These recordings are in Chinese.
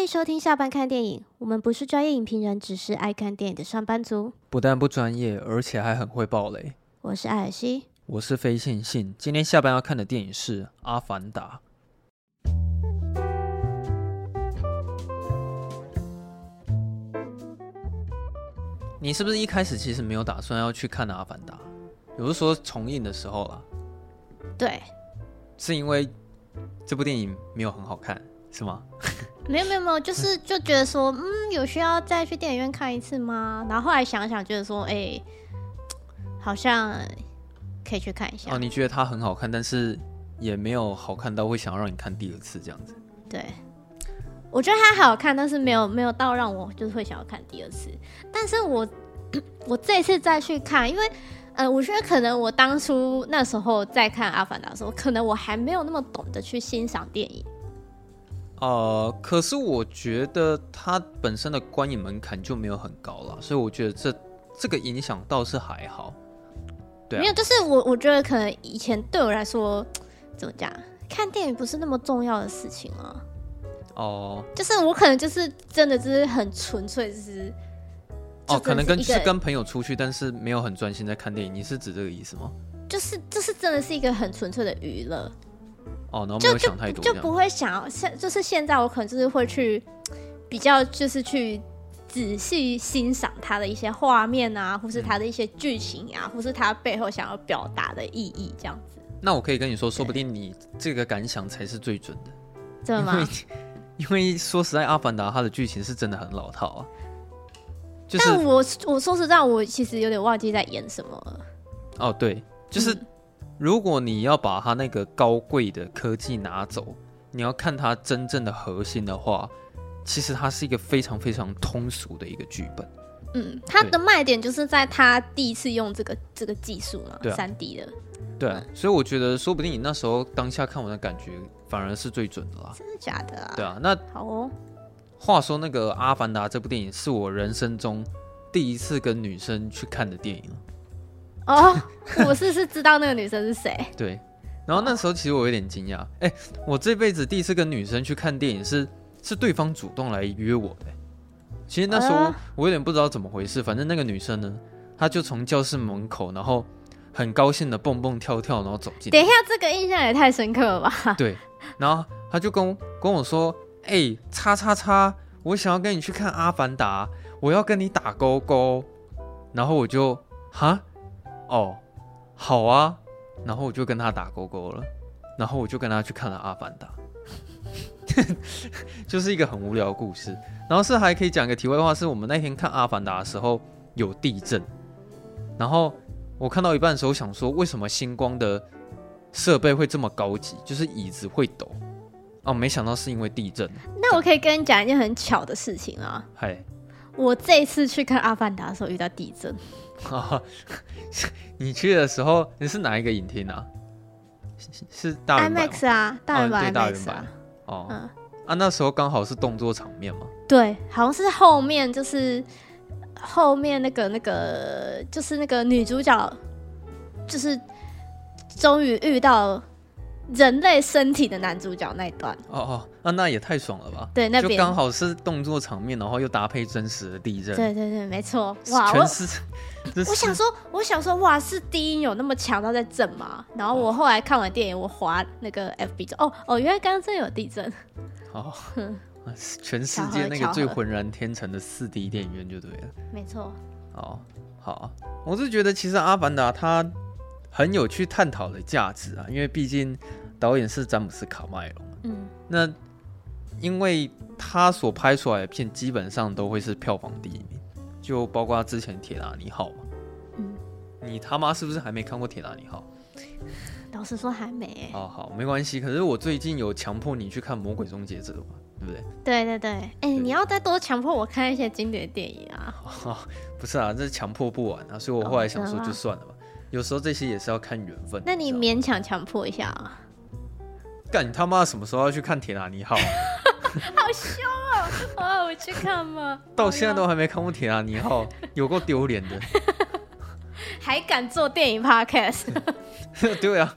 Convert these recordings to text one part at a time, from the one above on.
欢迎收听下班看电影。我们不是专业影评人，只是爱看电影的上班族。不但不专业，而且还很会爆雷。我是艾尔西，我是非线性。今天下班要看的电影是《阿凡达》。你是不是一开始其实没有打算要去看《阿凡达》？有的说重映的时候啦。对，是因为这部电影没有很好看，是吗？没有没有没有，就是就觉得说，嗯，有需要再去电影院看一次吗？然后后来想想，觉得说，哎、欸，好像可以去看一下。哦，你觉得它很好看，但是也没有好看到会想要让你看第二次这样子。对，我觉得它好看，但是没有没有到让我就是会想要看第二次。但是我 我这次再去看，因为呃，我觉得可能我当初那时候在看《阿凡达》的时候，可能我还没有那么懂得去欣赏电影。呃，可是我觉得它本身的观影门槛就没有很高了，所以我觉得这这个影响倒是还好。对啊，没有，就是我我觉得可能以前对我来说，怎么讲，看电影不是那么重要的事情啊。哦，就是我可能就是真的就是很纯粹，就是哦，可能跟是跟朋友出去，但是没有很专心在看电影。你是指这个意思吗？就是就是真的是一个很纯粹的娱乐。哦，然后没有想太多就，就不会想要现，就是现在我可能就是会去比较，就是去仔细欣赏它的一些画面啊，或是它的一些剧情啊，嗯、或是它背后想要表达的意义这样子。那我可以跟你说，说不定你这个感想才是最准的，真的吗？因为，说实在，《阿凡达》它的剧情是真的很老套啊。就是、但我我说实在，我其实有点忘记在演什么了。哦，对，就是。嗯如果你要把它那个高贵的科技拿走，你要看它真正的核心的话，其实它是一个非常非常通俗的一个剧本。嗯，它的卖点就是在它第一次用这个这个技术嘛，对啊，3D 的。对啊，所以我觉得说不定你那时候当下看完的感觉反而是最准的啦。真的假的啊？对啊，那好哦。话说那个《阿凡达》这部电影是我人生中第一次跟女生去看的电影。哦，我是是知道那个女生是谁。对，然后那时候其实我有点惊讶，哎、欸，我这辈子第一次跟女生去看电影是是对方主动来约我的。其实那时候我有点不知道怎么回事，反正那个女生呢，她就从教室门口，然后很高兴的蹦蹦跳跳，然后走进。等一下，这个印象也太深刻了吧？对，然后她就跟跟我说：“哎、欸，叉叉叉，我想要跟你去看《阿凡达》，我要跟你打勾勾。”然后我就哈。哦，好啊，然后我就跟他打勾勾了，然后我就跟他去看了《阿凡达》，就是一个很无聊的故事。然后是还可以讲一个题外话，是我们那天看《阿凡达》的时候有地震，然后我看到一半的时候想说，为什么星光的设备会这么高级，就是椅子会抖？哦，没想到是因为地震。那我可以跟你讲一件很巧的事情啊，嗨，我这一次去看《阿凡达》的时候遇到地震。啊，你去的时候你是哪一个影厅啊？是大 IMAX 啊，大圆版、啊、大人版哦。嗯、啊，那时候刚好是动作场面嘛。对，好像是后面就是后面那个那个就是那个女主角，就是终于遇到。人类身体的男主角那一段哦哦，那那也太爽了吧！对，那边就刚好是动作场面，然后又搭配真实的地震。对对对，没错。哇，全是。我，我想说，我想说，哇，是低音有那么强到在震吗？然后我后来看完电影，我滑那个 FB 就哦哦，原来刚刚真的有地震。哦，全世界那个最浑然天成的四 D 电影院就对了。没错。哦，好，我是觉得其实《阿凡达》它很有去探讨的价值啊，因为毕竟。导演是詹姆斯·卡麦隆。嗯，那因为他所拍出来的片基本上都会是票房第一名，就包括之前《铁达尼号》嘛。嗯，你他妈是不是还没看过《铁达尼号》？老实说还没。哦，好，没关系。可是我最近有强迫你去看《魔鬼终结者》嘛，对不对？对对对。哎、欸，你要再多强迫我看一些经典电影啊？哦、不是啊，这是强迫不完啊，所以我后来想说就算了吧。哦、有时候这些也是要看缘分。那你勉强强迫一下啊？干你他妈什么时候要去看《铁达尼号》？好凶哦！啊，我去看吗？到现在都还没看过《铁达尼号》，有够丢脸的。还敢做电影 podcast？对啊。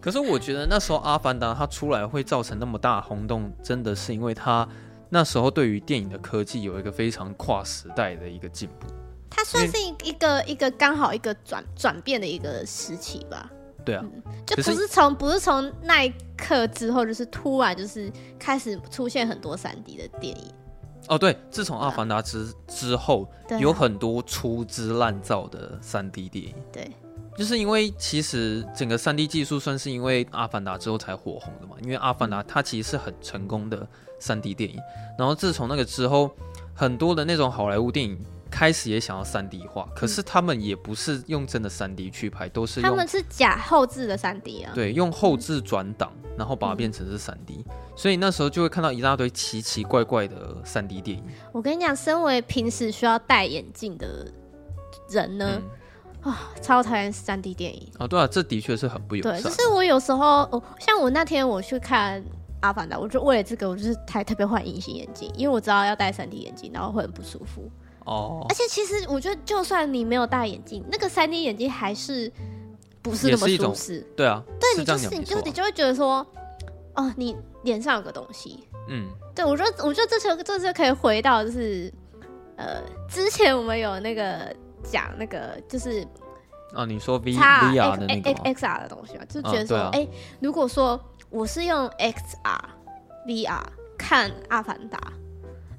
可是我觉得那时候《阿凡达》它出来会造成那么大轰动，真的是因为它那时候对于电影的科技有一个非常跨时代的一个进步。它算是一一个一个刚好一个转转变的一个时期吧。对啊，嗯、就不是从不是从那一刻之后，就是突然就是开始出现很多三 D 的电影。哦，对，自从《阿凡达》之、啊、之后，啊、有很多粗制滥造的三 D 电影。对，就是因为其实整个三 D 技术算是因为《阿凡达》之后才火红的嘛。因为《阿凡达》它其实是很成功的三 D 电影，然后自从那个之后，很多的那种好莱坞电影。开始也想要三 D 化，可是他们也不是用真的三 D 去拍，都是用他们是假后置的三 D 啊。对，用后置转档，然后把它变成是三 D，嗯，所以那时候就会看到一大堆奇奇怪怪的三 D 电影。我跟你讲，身为平时需要戴眼镜的人呢，啊、超讨厌三 D 电影啊，哦！对啊，这的确是很不友善。对，就是我有时候，哦，像我那天我去看《阿凡达》，我就为了这个，我就是还特别换隐形眼镜，因为我知道要戴三 D 眼镜，然后会很不舒服。哦，而且其实我觉得，就算你没有戴眼镜，那个三 D 眼镜还是不是那么舒适。对啊，对你就是你就你就会觉得说，哦，你脸上有个东西。嗯，对我觉得我觉得这次这次可以回到就是呃，之前我们有那个讲那个就是哦，你说 V VR 的那个 XR 的东西嘛，就觉得说，哎，如果说我是用 XR VR 看《阿凡达》。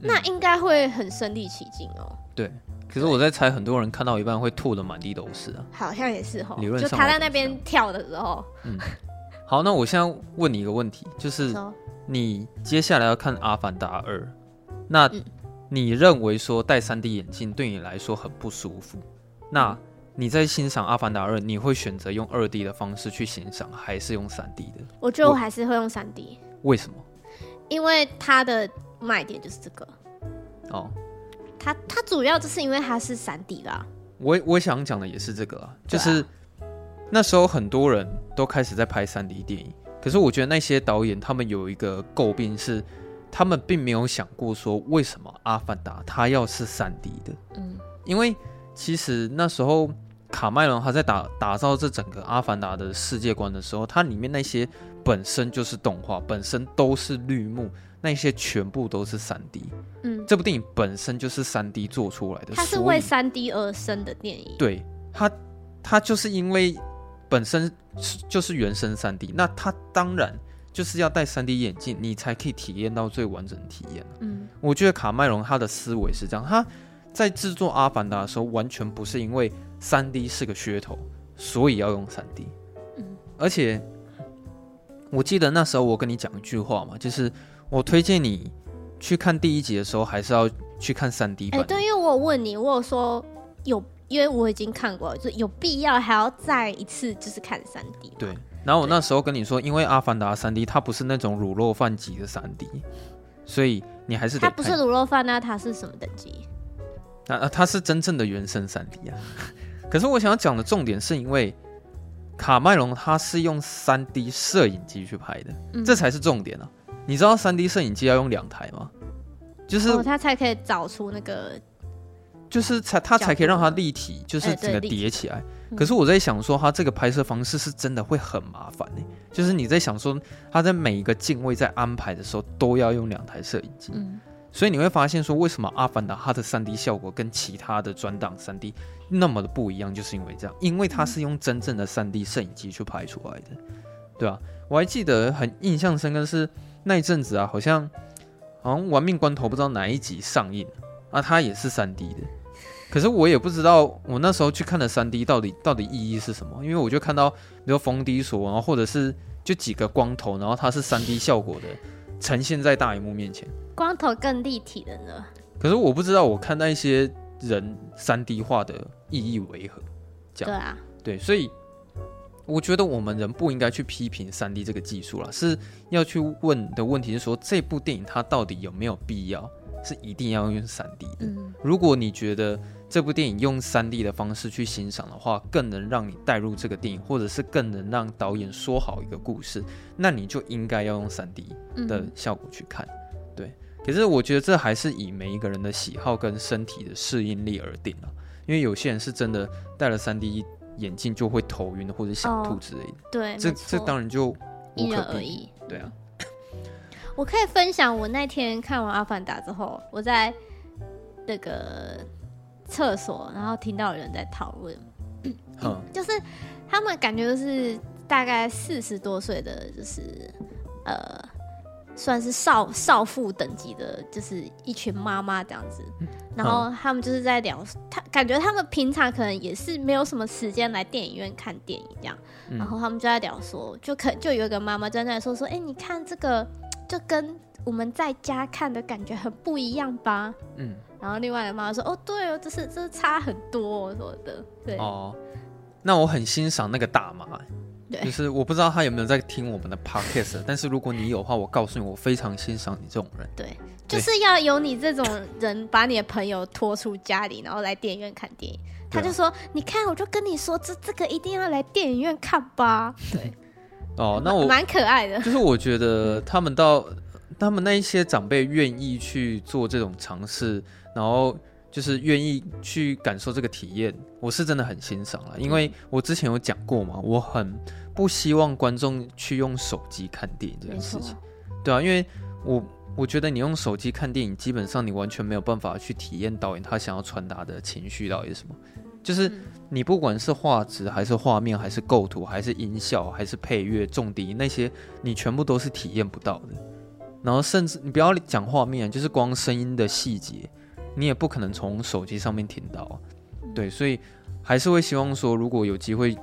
那应该会很身临其境哦。对，可是我在猜，很多人看到一半会吐的满地都是啊。好像也是哈。理论上，就他在那边跳的时候。嗯。好，那我现在问你一个问题，就是你接下来要看《阿凡达二》，那你认为说戴三 D 眼镜对你来说很不舒服？那你在欣赏《阿凡达二》，你会选择用二 D 的方式去欣赏，还是用三 D 的？我觉得我还是会用三 D。为什么？因为它的。卖点就是这个哦，它它主要就是因为它是三 D 啦。我我想讲的也是这个啦，就是那时候很多人都开始在拍三 D 电影，可是我觉得那些导演他们有一个诟病是，他们并没有想过说为什么《阿凡达》它要是三 D 的。嗯，因为其实那时候卡麦隆他在打打造这整个《阿凡达》的世界观的时候，它里面那些本身就是动画，本身都是绿幕。那些全部都是三 D，嗯，这部电影本身就是三 D 做出来的，它是为三 D 而生的电影。对，它它就是因为本身就是原生三 D，那它当然就是要戴三 D 眼镜，你才可以体验到最完整的体验。嗯，我觉得卡麦隆他的思维是这样，他在制作《阿凡达》的时候，完全不是因为三 D 是个噱头，所以要用三 D。嗯，而且我记得那时候我跟你讲一句话嘛，就是。我推荐你去看第一集的时候，还是要去看三 D 版。哎、欸，对，因为我有问你，我有说有，因为我已经看过了，就有必要还要再一次就是看三 D。对，然后我那时候跟你说，因为《阿凡达》三 D 它不是那种卤肉饭级的三 D，所以你还是得。它不是卤肉饭，那它是什么等级？啊，它是真正的原生三 D 啊。可是我想要讲的重点是因为卡麦隆他是用三 D 摄影机去拍的，嗯、这才是重点啊。你知道三 D 摄影机要用两台吗？就是、哦、它才可以找出那个，就是才它才可以让它立体，就是整个叠起来。可是我在想说，它这个拍摄方式是真的会很麻烦呢。就是你在想说，它在每一个镜位在安排的时候都要用两台摄影机。嗯，所以你会发现说，为什么《阿凡达》它的三 D 效果跟其他的转档三 D 那么的不一样，就是因为这样，因为它是用真正的三 D 摄影机去拍出来的，对吧？我还记得很印象深刻是。那一阵子啊，好像好像玩命关头不知道哪一集上映啊，它也是三 D 的。可是我也不知道我那时候去看的三 D 到底到底意义是什么，因为我就看到比如冯迪索，然后或者是就几个光头，然后它是三 D 效果的呈现在大荧幕面前，光头更立体的呢。可是我不知道我看那一些人三 D 化的意义为何，这样对啊，对，所以。我觉得我们人不应该去批评三 D 这个技术了，是要去问的问题是说，这部电影它到底有没有必要是一定要用三 D 的？嗯。如果你觉得这部电影用三 D 的方式去欣赏的话，更能让你带入这个电影，或者是更能让导演说好一个故事，那你就应该要用三 D 的效果去看。对。可是我觉得这还是以每一个人的喜好跟身体的适应力而定啊，因为有些人是真的戴了三 D。眼镜就会头晕或者想吐之类的，哦、对，这这当然就无可避免，因人而异。对啊，我可以分享我那天看完《阿凡达》之后，我在那个厕所，然后听到有人在讨论，嗯，就是他们感觉就是大概四十多岁的，就是呃。算是少少妇等级的，就是一群妈妈这样子，然后他们就是在聊，他感觉他们平常可能也是没有什么时间来电影院看电影这样，然后他们就在聊说，就可就有一个妈妈在那说说，哎、欸，你看这个就跟我们在家看的感觉很不一样吧？嗯，然后另外的妈妈说，哦，对哦，这是这是差很多什么的，对哦，那我很欣赏那个大妈。就是我不知道他有没有在听我们的 podcast，但是如果你有的话，我告诉你，我非常欣赏你这种人。对，就是要有你这种人，把你的朋友拖出家里，然后来电影院看电影。他就说：“你看，我就跟你说，这这个一定要来电影院看吧。”对。哦，那我蛮可爱的。就是我觉得他们到他们那一些长辈愿意去做这种尝试，然后。就是愿意去感受这个体验，我是真的很欣赏了，因为我之前有讲过嘛，我很不希望观众去用手机看电影这件事情，对啊，因为我我觉得你用手机看电影，基本上你完全没有办法去体验导演他想要传达的情绪到底是什么，就是你不管是画质还是画面，还是构图，还是音效，还是配乐、重低那些，你全部都是体验不到的。然后甚至你不要讲画面，就是光声音的细节。你也不可能从手机上面听到，对，所以还是会希望说，如果有机会，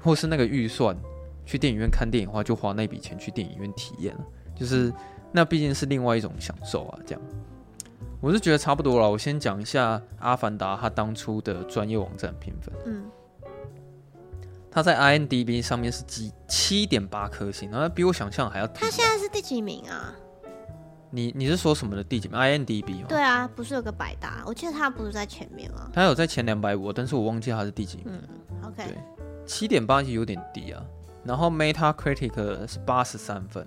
或是那个预算去电影院看电影的话，就花那笔钱去电影院体验了，就是那毕竟是另外一种享受啊。这样，我是觉得差不多了。我先讲一下《阿凡达》他当初的专业网站评分，嗯，他在 IMDB 上面是几七点八颗星，然后比我想象还要低。他现在是第几名啊？你你是说什么的第几名？IMDB 吗？对啊，不是有个百搭？我记得他不是在前面吗？他有在前两百五，但是我忘记他是第几名。嗯，OK。对，七点八其实有点低啊。然后 Metacritic 是八十三分，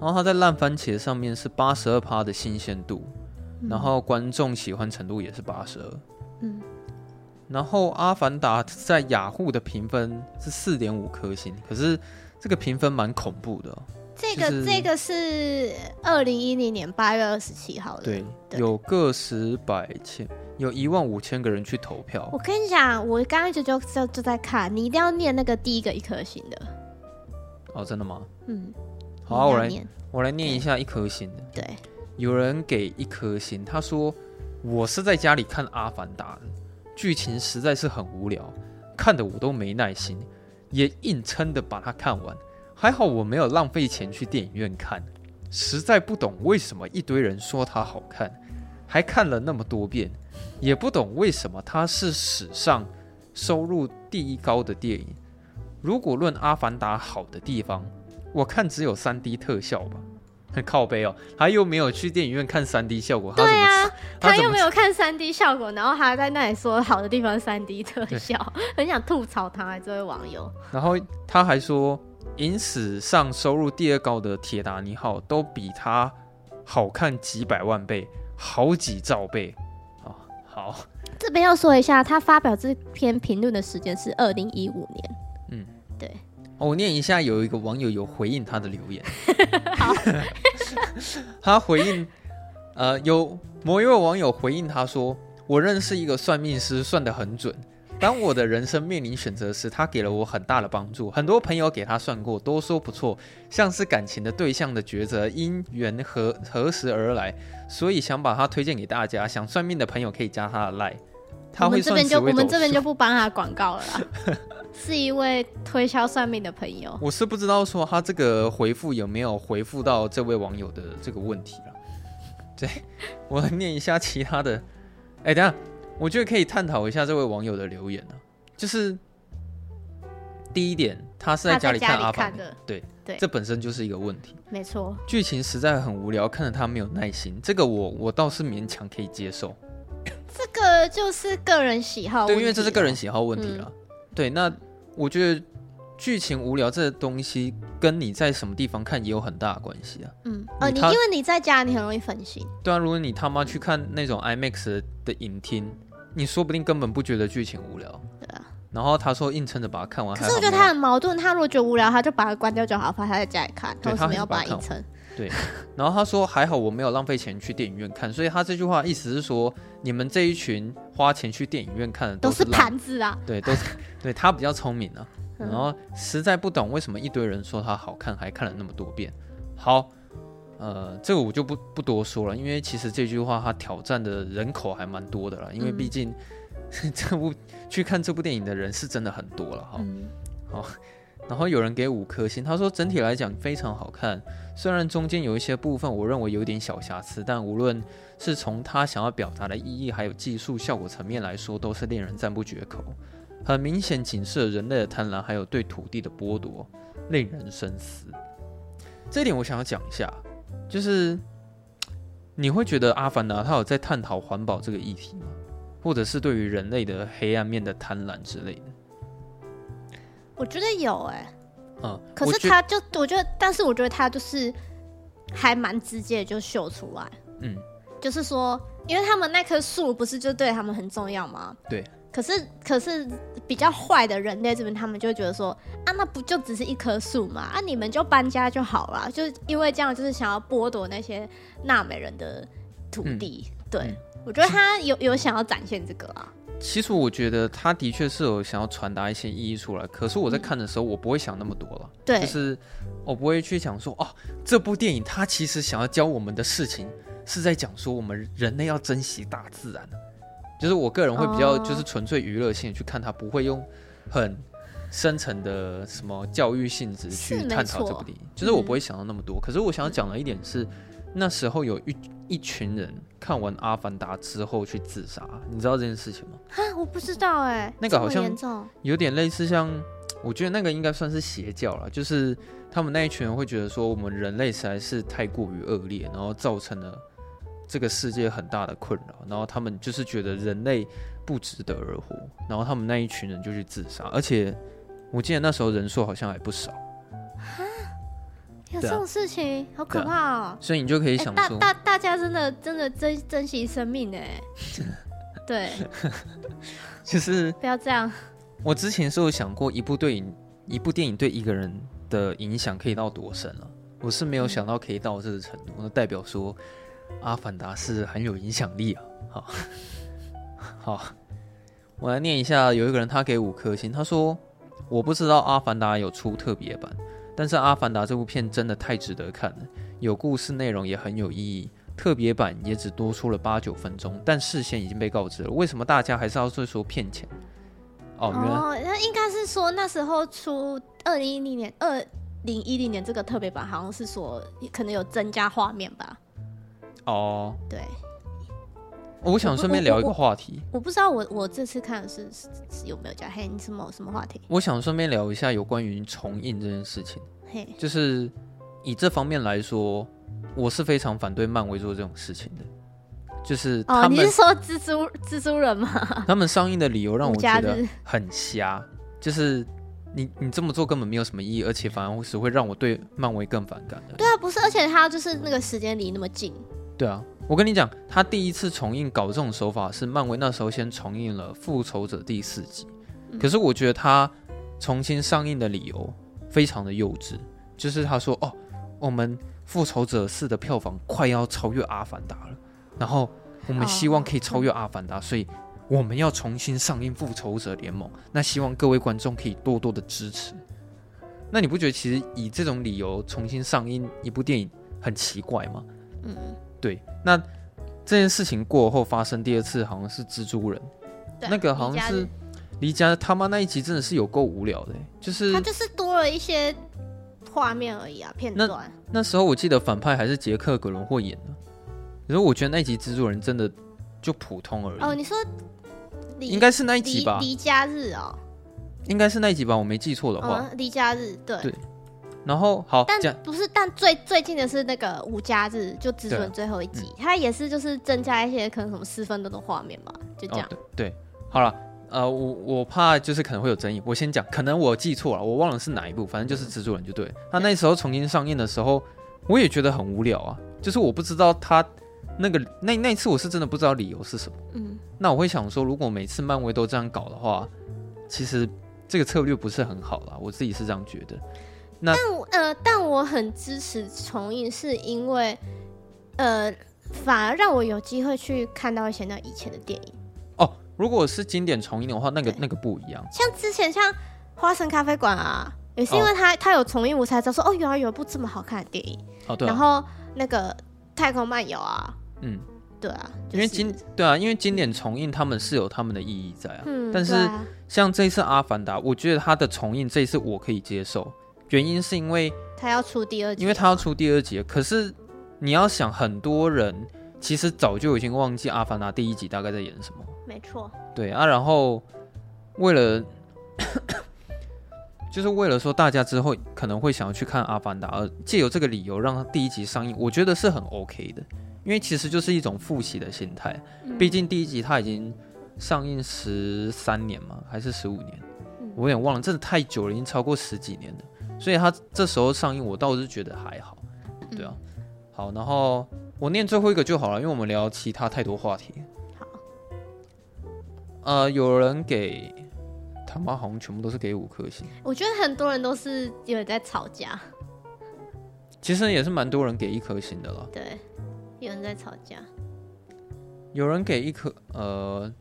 然后它在烂番茄上面是八十二趴的新鲜度，嗯、然后观众喜欢程度也是八十二。嗯。然后阿凡达在雅虎的评分是四点五颗星，可是这个评分蛮恐怖的、哦。这个、就是、这个是二零一零年八月二十七号的，对，对有个十百千，有一万五千个人去投票。我跟你讲，我刚刚一直就就就在看，你一定要念那个第一个一颗星的。哦，真的吗？嗯。好、啊，我来我来念一下一颗星的。对，有人给一颗星，他说：“我是在家里看《阿凡达》的，剧情实在是很无聊，看的我都没耐心，也硬撑的把它看完。”还好我没有浪费钱去电影院看，实在不懂为什么一堆人说它好看，还看了那么多遍，也不懂为什么它是史上收入第一高的电影。如果论《阿凡达》好的地方，我看只有三 D 特效吧。很靠背哦，他又没有去电影院看三 D 效果，对啊，他又没有看三 D 效果，然后还在那里说好的地方三 D 特效，很想吐槽他这位网友。然后他还说。影史上收入第二高的《铁达尼号》都比他好看几百万倍，好几兆倍。哦，好，这边要说一下，他发表这篇评论的时间是二零一五年。我念一下，有一个网友有回应他的留言。好，他回应，呃，有某一位网友回应他说：“我认识一个算命师，算得很准。”当我的人生面临选择时，他给了我很大的帮助。很多朋友给他算过，都说不错，像是感情的对象的抉择，因缘何何时而来，所以想把他推荐给大家。想算命的朋友可以加他的 line，他会这边就我们这边就不帮他广告了啦。是一位推销算命的朋友。我是不知道说他这个回复有没有回复到这位网友的这个问题了。对，我来念一下其他的。哎，等下。我觉得可以探讨一下这位网友的留言呢、啊，就是第一点，他是在家里看阿凡的，对对，这本身就是一个问题，没错。剧情实在很无聊，看着他没有耐心，这个我我倒是勉强可以接受。这个就是个人喜好，对，因为这是个人喜好问题了。嗯、对，那我觉得剧情无聊这个东西跟你在什么地方看也有很大的关系啊。嗯，哦，你因为你在家，你很容易分心。对啊，如果你他妈去看那种 IMAX 的影厅。你说不定根本不觉得剧情无聊，对啊。然后他说硬撑着把它看完。可是我觉得他很矛盾，他如果觉得无聊，他就把它关掉就好，放他在家里看。他为什么要把它硬撑？对，然后他说还好我没有浪费钱去电影院看，所以他这句话意思是说，你们这一群花钱去电影院看的都是盘子啊，对，都是对他比较聪明啊，然后实在不懂为什么一堆人说他好看，还看了那么多遍。好，呃，这个我就不不多说了，因为其实这句话他挑战的人口还蛮多的了，因为毕竟、嗯、这部去看这部电影的人是真的很多了哈。嗯、好。然后有人给五颗星，他说整体来讲非常好看，虽然中间有一些部分我认为有点小瑕疵，但无论是从他想要表达的意义，还有技术效果层面来说，都是令人赞不绝口。很明显警示了人类的贪婪，还有对土地的剥夺，令人深思。这一点我想要讲一下，就是你会觉得《阿凡达》他有在探讨环保这个议题吗？或者是对于人类的黑暗面的贪婪之类的？我觉得有哎、欸，嗯，可是他就我觉得，但是我觉得他就是还蛮直接就秀出来，嗯，就是说，因为他们那棵树不是就对他们很重要吗？对。可是可是比较坏的人类这边，他们就会觉得说，啊，那不就只是一棵树嘛？啊，你们就搬家就好了，就因为这样就是想要剥夺那些纳美人的土地。嗯、对、嗯、我觉得他有有想要展现这个啊。其实我觉得他的确是有想要传达一些意义出来，可是我在看的时候，我不会想那么多了。对、嗯，就是我不会去想说，哦，这部电影它其实想要教我们的事情是在讲说我们人类要珍惜大自然。就是我个人会比较就是纯粹娱乐性去看它，不会用很深层的什么教育性质去探讨这部电影。就是我不会想到那么多。可是我想要讲的一点是，那时候有一一群人。看完《阿凡达》之后去自杀，你知道这件事情吗？哈，我不知道哎、欸。那个好像有点类似像，我觉得那个应该算是邪教了。就是他们那一群人会觉得说，我们人类实在是太过于恶劣，然后造成了这个世界很大的困扰，然后他们就是觉得人类不值得而活，然后他们那一群人就去自杀，而且我记得那时候人数好像还不少。有这种事情，好可怕哦！所以你就可以想说，大大大家真的真的珍珍惜生命哎，对，就是不要这样。我之前是有想过，一部电影，一部电影对一个人的影响可以到多深了。我是没有想到可以到这个程度，那代表说《阿凡达》是很有影响力啊。好，好，我来念一下，有一个人他给五颗星，他说：“我不知道《阿凡达》有出特别版。”但是《阿凡达》这部片真的太值得看了，有故事内容也很有意义。特别版也只多出了八九分钟，但事先已经被告知了。为什么大家还是要说说骗钱？哦，原来哦，那应该是说那时候出二零一零年，二零一零年这个特别版好像是说可能有增加画面吧？哦，对。我想顺便聊一个话题。我，不知道我我这次看的是，有没有加嘿？你什么什么话题？我想顺便聊一下有关于重映这件事情。嘿，就是以这方面来说，我是非常反对漫威做这种事情的。就是他们，哦，你是说蜘蛛蜘蛛人吗？他们上映的理由让我觉得很瞎。就是你你这么做根本没有什么意义，而且反而是会让我对漫威更反感的。对啊，不是，而且他就是那个时间离那么近。对啊。我跟你讲，他第一次重映搞这种手法是漫威那时候先重映了《复仇者》第四集，可是我觉得他重新上映的理由非常的幼稚，就是他说：“哦，我们《复仇者四》的票房快要超越《阿凡达》了，然后我们希望可以超越《阿凡达》，所以我们要重新上映《复仇者联盟》，那希望各位观众可以多多的支持。”那你不觉得其实以这种理由重新上映一部电影很奇怪吗？嗯。对，那这件事情过后发生第二次，好像是蜘蛛人，那个好像是离家他妈那一集真的是有够无聊的，就是他就是多了一些画面而已啊，片段。那那时候我记得反派还是杰克·葛伦霍演的，可是我觉得那一集蜘蛛人真的就普通而已。哦，你说应该是那一集吧？离家日哦，应该是那一集吧？我没记错的话，离家日对。对然后好，但不是，但最最近的是那个无家日，就蜘蛛人最后一集，它、嗯、也是就是增加一些可能什么四分钟的画面吧，就这样。哦、对，对，好了，呃，我我怕就是可能会有争议，我先讲，可能我记错了，我忘了是哪一部，反正就是蜘蛛人就对。他那时候重新上映的时候，我也觉得很无聊啊，就是我不知道他那个那那次我是真的不知道理由是什么。嗯，那我会想说，如果每次漫威都这样搞的话，其实这个策略不是很好啦，我自己是这样觉得。那但呃，但我很支持重映，是因为呃，反而让我有机会去看到一些那以前的电影。哦，如果是经典重映的话，那个那个不一样。像之前像《花神咖啡馆》啊，也是因为它它、哦、有重映，我才知道说哦，原来有一部这么好看的电影。哦，对、啊。然后那个《太空漫游》啊，嗯。对啊，就是、因为经对啊，因为经典重映他们是有他们的意义在啊。嗯，但是像这一次《阿凡达》，我觉得它的重映这一次我可以接受，原因是因为他要出第二集，因为他要出第二集。可是你要想，很多人其实早就已经忘记《阿凡达》第一集大概在演什么。没错。对啊，然后为了 就是为了说大家之后可能会想要去看《阿凡达》，而借由这个理由让他第一集上映，我觉得是很 OK 的。因为其实就是一种复习的心态，毕竟第一集它已经上映十三年嘛，还是十五年，我有点忘了，真的太久了，已经超过十几年了。所以他这时候上映，我倒是觉得还好，对啊。好，然后我念最后一个就好了，因为我们聊其他太多话题。好，呃，有人给他妈好像全部都是给五颗星，我觉得很多人都是有人在吵架，其实也是蛮多人给一颗星的了。对。有人在吵架，有人给一颗呃，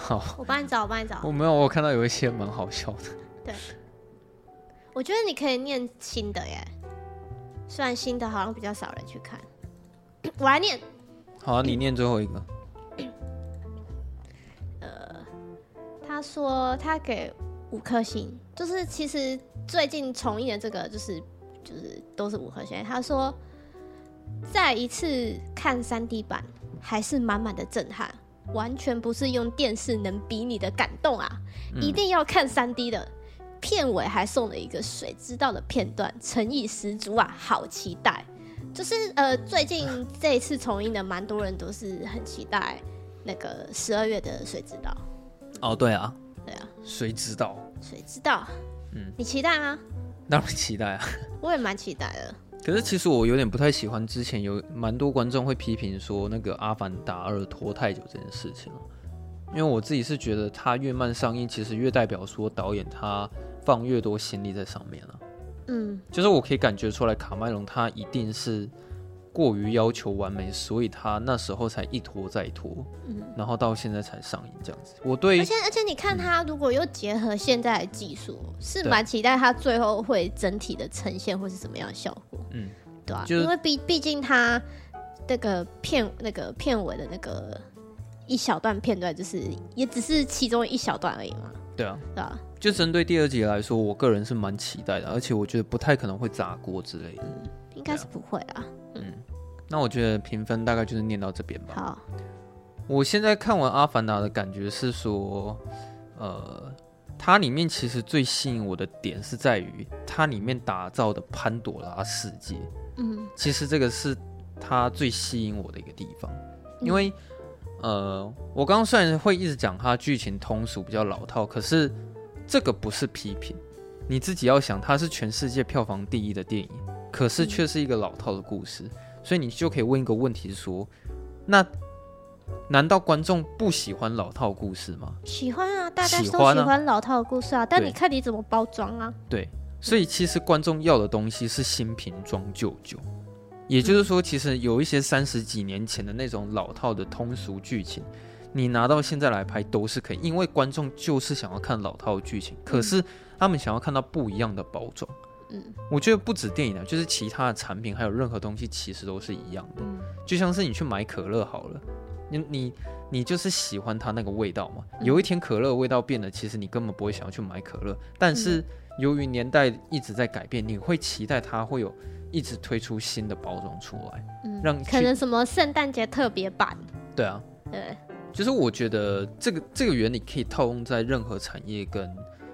好，我帮你找，我帮你找。我没有，我看到有一些蛮好笑的。对，我觉得你可以念新的耶，虽然新的好像比较少人去看。我来念。好啊，你念最后一个。呃，他说他给五颗星，就是其实最近重映的这个就是。就是都是五颗星。他说，再一次看三 D 版还是满满的震撼，完全不是用电视能比拟的感动啊！嗯、一定要看三 D 的。片尾还送了一个谁知道的片段，诚意十足啊，好期待！就是呃，最近这一次重映的，蛮多人都是很期待那个十二月的谁知道。哦，对啊，对啊，谁知道？谁知道？嗯，你期待吗？当然期待啊！我也蛮期待的。可是其实我有点不太喜欢之前有蛮多观众会批评说那个《阿凡达二》拖太久这件事情，因为我自己是觉得它越慢上映，其实越代表说导演他放越多心力在上面了。嗯，就是我可以感觉出来，卡麦隆他一定是。过于要求完美，所以他那时候才一拖再拖，嗯，然后到现在才上映这样子。我对，而且而且你看他如果又结合现在的技术，嗯、是蛮期待他最后会整体的呈现会是什么样的效果，嗯，对吧、啊？因为毕毕竟他那个片那个片尾的那个一小段片段，就是也只是其中一小段而已嘛，对啊，对啊？就针对第二集来说，我个人是蛮期待的，而且我觉得不太可能会砸锅之类的，嗯，应该是不会啊。嗯，那我觉得评分大概就是念到这边吧。好，我现在看完《阿凡达》的感觉是说，呃，它里面其实最吸引我的点是在于它里面打造的潘朵拉世界。嗯，其实这个是它最吸引我的一个地方，因为，呃，我刚刚虽然会一直讲它剧情通俗比较老套，可是这个不是批评，你自己要想，它是全世界票房第一的电影。可是却是一个老套的故事，嗯，所以你就可以问一个问题说：那难道观众不喜欢老套故事吗？喜欢啊，大家都喜欢老套的故事啊。但你看你怎么包装啊？对，所以其实观众要的东西是新瓶装旧酒，也就是说，其实有一些三十几年前的那种老套的通俗剧情，你拿到现在来拍都是可以，因为观众就是想要看老套的剧情，可是他们想要看到不一样的包装。嗯，我觉得不止电影啊，就是其他的产品，还有任何东西，其实都是一样的。嗯，就像是你去买可乐好了，你你你就是喜欢它那个味道嘛。有一天可乐味道变了，其实你根本不会想要去买可乐。但是由于年代一直在改变，你会期待它会有一直推出新的包装出来，嗯，让可能什么圣诞节特别版。对啊，对，就是我觉得这个这个原理可以套用在任何产业跟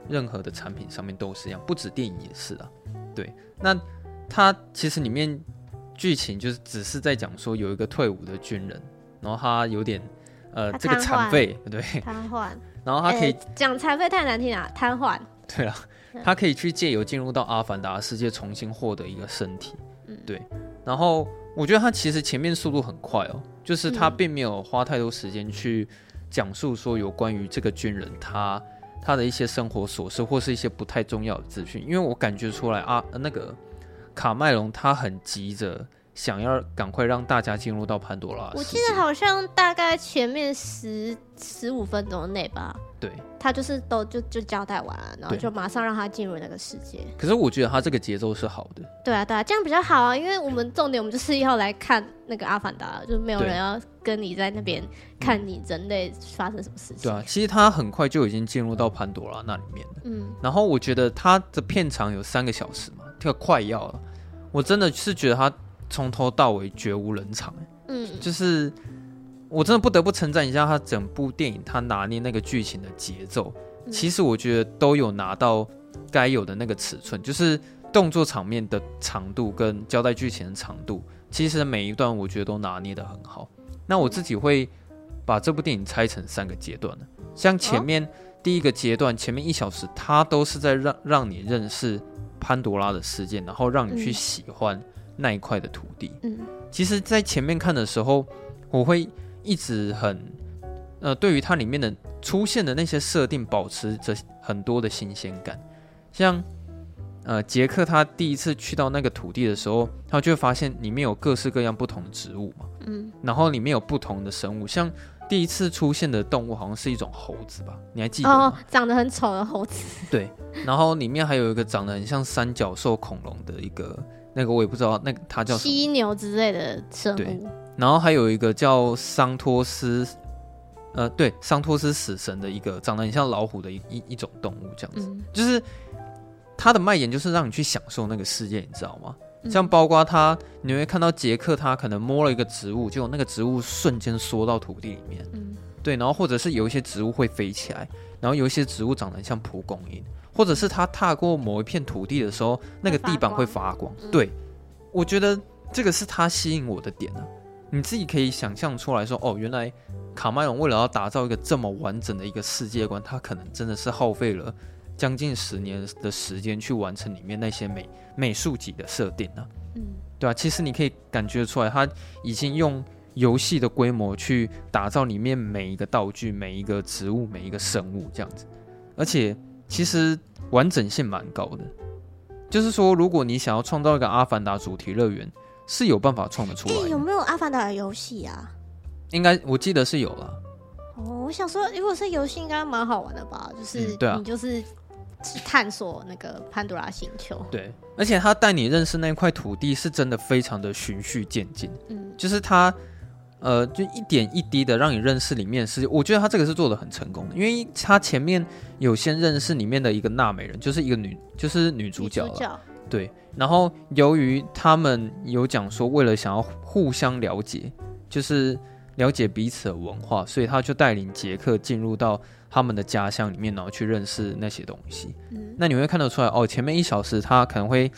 任何的产品上面都是一样，不止电影也是啊。对，那他其实里面剧情就是只是在讲说有一个退伍的军人，然后他有点呃这个残废，对，瘫痪，然后他可以讲残废太难听了，瘫痪。对啊，他可以去借由进入到阿凡达世界，重新获得一个身体。嗯，对。然后我觉得他其实前面速度很快哦，就是他并没有花太多时间去讲述说有关于这个军人他他的一些生活琐事或是一些不太重要的资讯，因为我感觉出来啊，那个卡麦隆他很急着想要赶快让大家进入到潘多拉。我记得好像大概前面十十五分钟内吧。对，他就是都就就交代完了，然后就马上让他进入那个世界。可是我觉得他这个节奏是好的。对啊，对啊，这样比较好啊，因为我们重点我们就是要来看那个阿凡达，就是没有人要跟你在那边看你人类发生什么事情。对啊，其实他很快就已经进入到潘多拉那里面了。嗯，然后我觉得他的片长有三个小时嘛，这个快要了。我真的是觉得他从头到尾绝无冷场。嗯，就是。我真的不得不称赞一下他整部电影，他拿捏那个剧情的节奏，其实我觉得都有拿到该有的那个尺寸，就是动作场面的长度跟交代剧情的长度，其实每一段我觉得都拿捏的很好。那我自己会把这部电影拆成三个阶段，像前面第一个阶段，前面一小时，他都是在让让你认识潘多拉的事件，然后让你去喜欢那一块的土地。嗯，其实，在前面看的时候，我会。一直很，呃，对于它里面的出现的那些设定，保持着很多的新鲜感。像，呃，杰克他第一次去到那个土地的时候，他就会发现里面有各式各样不同的植物嘛，嗯，然后里面有不同的生物，像第一次出现的动物好像是一种猴子吧？你还记得吗？哦，长得很丑的猴子。对，然后里面还有一个长得很像三角兽恐龙的一个，那个我也不知道，那个它叫什么？犀牛之类的生物。然后还有一个叫桑托斯，呃，对，桑托斯死神的一个长得很像老虎的一一一种动物，这样子，嗯、就是它的卖点就是让你去享受那个世界，你知道吗？嗯、像包括他，你会看到杰克他可能摸了一个植物，结果那个植物瞬间缩到土地里面，嗯、对，然后或者是有一些植物会飞起来，然后有一些植物长得很像蒲公英，或者是他踏过某一片土地的时候，那个地板会发光，对，我觉得这个是他吸引我的点呢、啊。你自己可以想象出来说，哦，原来卡麦隆为了要打造一个这么完整的一个世界观，他可能真的是耗费了将近十年的时间去完成里面那些美美术级的设定呢、啊。嗯，对啊，其实你可以感觉出来，他已经用游戏的规模去打造里面每一个道具、每一个植物、每一个生物这样子，而且其实完整性蛮高的。就是说，如果你想要创造一个阿凡达主题乐园。是有办法创得出来的。有没有阿凡达的游戏啊？应该我记得是有了。哦，我想说，如果是游戏，应该蛮好玩的吧？就是，你就是去探索那个潘多拉星球。对，而且他带你认识那块土地，是真的非常的循序渐进。嗯，就是他，呃，就一点一滴的让你认识里面是，我觉得他这个是做的很成功的，因为他前面有先认识里面的一个娜美人，就是一个女，就是女主角了。对，然后由于他们有讲说，为了想要互相了解，就是了解彼此的文化，所以他就带领杰克进入到他们的家乡里面，然后去认识那些东西。嗯，那你会看得出来哦，前面一小时他可能会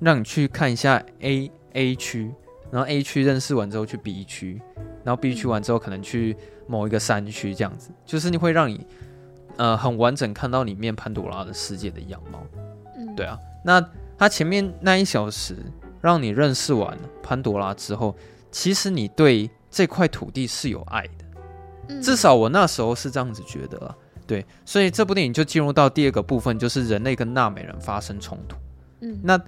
让你去看一下 A A 区，然后 A 区认识完之后去 B 区，然后 B 区完之后可能去某一个山区，这样子，就是你会让你呃很完整看到里面潘多拉的世界的样貌。嗯，对啊，那。他前面那一小时让你认识完潘多拉之后，其实你对这块土地是有爱的，嗯、至少我那时候是这样子觉得了。对，所以这部电影就进入到第二个部分，就是人类跟纳美人发生冲突。嗯，那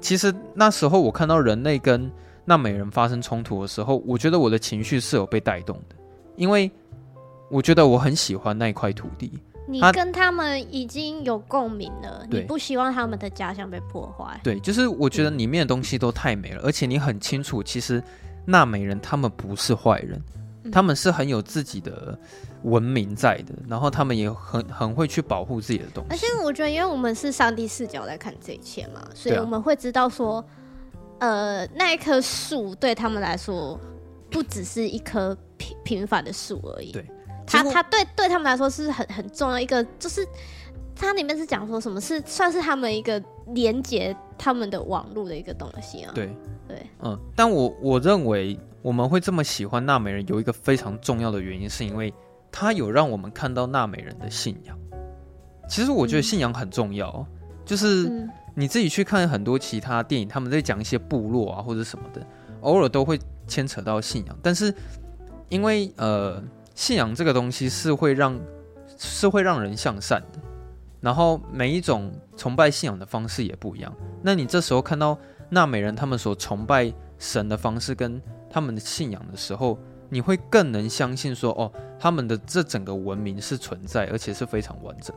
其实那时候我看到人类跟纳美人发生冲突的时候，我觉得我的情绪是有被带动的，因为我觉得我很喜欢那块土地。你跟他们已经有共鸣了，你不希望他们的家乡被破坏。对，就是我觉得里面的东西都太美了，而且你很清楚，其实纳美人他们不是坏人，他们是很有自己的文明在的，然后他们也很很会去保护自己的东西。而且我觉得，因为我们是上帝视角来看这一切嘛，所以我们会知道说，呃，那一棵树对他们来说不只是一棵平平凡的树而已。对。它它对对他们来说是很很重要一个，就是它里面是讲说什么是算是他们一个连接他们的网络的一个东西啊。对对，嗯，但我我认为我们会这么喜欢纳美人，有一个非常重要的原因，是因为它有让我们看到纳美人的信仰。其实我觉得信仰很重要，嗯、就是你自己去看很多其他电影，他们在讲一些部落啊或者什么的，偶尔都会牵扯到信仰，但是因为呃。信仰这个东西是会让是会让人向善的。然后每一种崇拜信仰的方式也不一样。那你这时候看到纳美人他们所崇拜神的方式跟他们的信仰的时候，你会更能相信说，哦，他们的这整个文明是存在，而且是非常完整，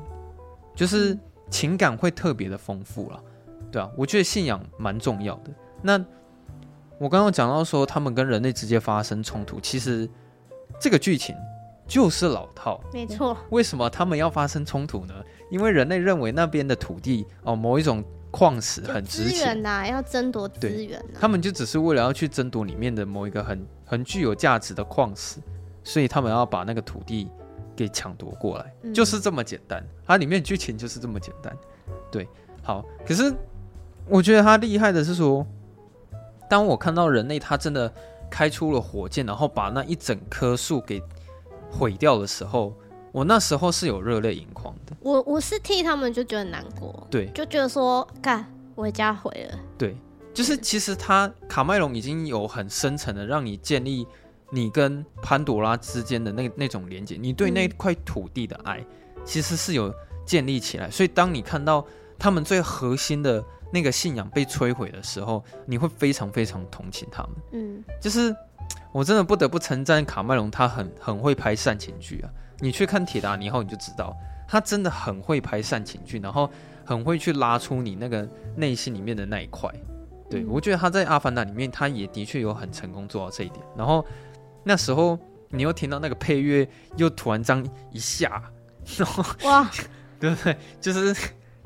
就是情感会特别的丰富了。对啊，我觉得信仰蛮重要的。那我刚刚讲到说，他们跟人类直接发生冲突，其实这个剧情就是老套。没错。为什么他们要发生冲突呢？因为人类认为那边的土地哦，某一种矿石很值钱呐、啊，要争夺资源、啊。他们就只是为了要去争夺里面的某一个很很具有价值的矿石，所以他们要把那个土地给抢夺过来，嗯、就是这么简单。它里面剧情就是这么简单。对，好，可是。我觉得他厉害的是说，当我看到人类他真的开出了火箭，然后把那一整棵树给毁掉的时候，我那时候是有热泪盈眶的。我我是替他们就觉得难过，对，就觉得说，干，我家毁了。对，就是其实他卡麦隆已经有很深层的让你建立你跟潘朵拉之间的那那种连接，你对那块土地的爱其实是有建立起来。所以当你看到他们最核心的。那个信仰被摧毁的时候，你会非常非常同情他们。嗯，就是我真的不得不称赞卡麦隆，他很很会拍煽情剧啊。你去看《铁达尼号》，你就知道他真的很会拍煽情剧，然后很会去拉出你那个内心里面的那一块。对，我觉得他在《阿凡达》里面，他也的确有很成功做到这一点。然后那时候你又听到那个配乐，又突然这样一下，然后哇，对不对？就是。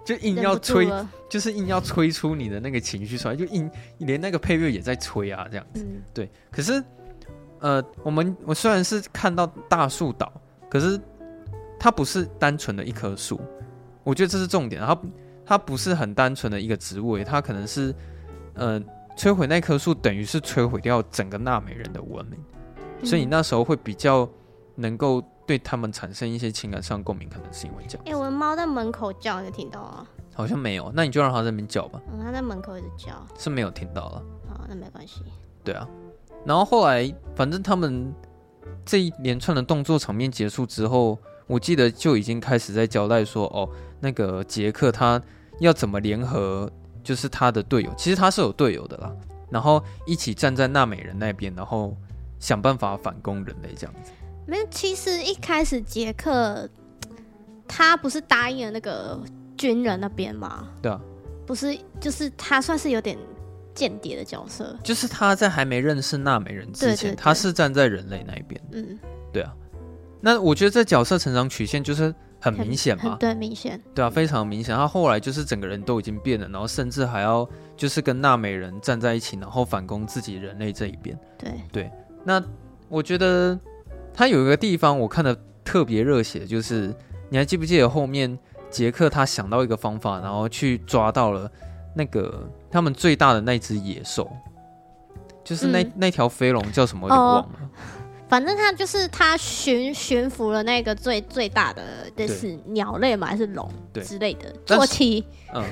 就硬要催，就是硬要催出你的那个情绪出来，就硬连那个配乐也在催啊，这样子。嗯、对，可是，呃，我们我虽然是看到大树倒，可是它不是单纯的一棵树，我觉得这是重点。它它不是很单纯的一个植物，它可能是，呃，摧毁那棵树等于是摧毁掉整个纳美人的文明，嗯、所以你那时候会比较能够。对他们产生一些情感上共鸣，可能是因为这样。哎、欸，我的猫在门口叫，你听到啊？好像没有，那你就让它在那边叫吧。嗯，它在门口一直叫，是没有听到了。好，那没关系。对啊，然后后来，反正他们这一连串的动作场面结束之后，我记得就已经开始在交代说，哦，那个杰克他要怎么联合，就是他的队友，其实他是有队友的啦，然后一起站在娜美人那边，然后想办法反攻人类这样子。没有，其实一开始杰克他不是答应了那个军人那边吗？对啊，不是，就是他算是有点间谍的角色。就是他在还没认识纳美人之前，对对对，他是站在人类那一边。嗯，对啊。那我觉得这角色成长曲线就是很明显嘛，对，明显。对啊，非常明显。他后来就是整个人都已经变了，然后甚至还要就是跟纳美人站在一起，然后反攻自己人类这一边。对对，那我觉得。他有一个地方我看的特别热血，就是你还记不记得后面杰克他想到一个方法，然后去抓到了那个他们最大的那只野兽，就是那、嗯、那条飞龙叫什么？我忘了。反正他就是他驯驯服了那个最最大的，就是鸟类嘛，还是龙之类的坐骑。嗯，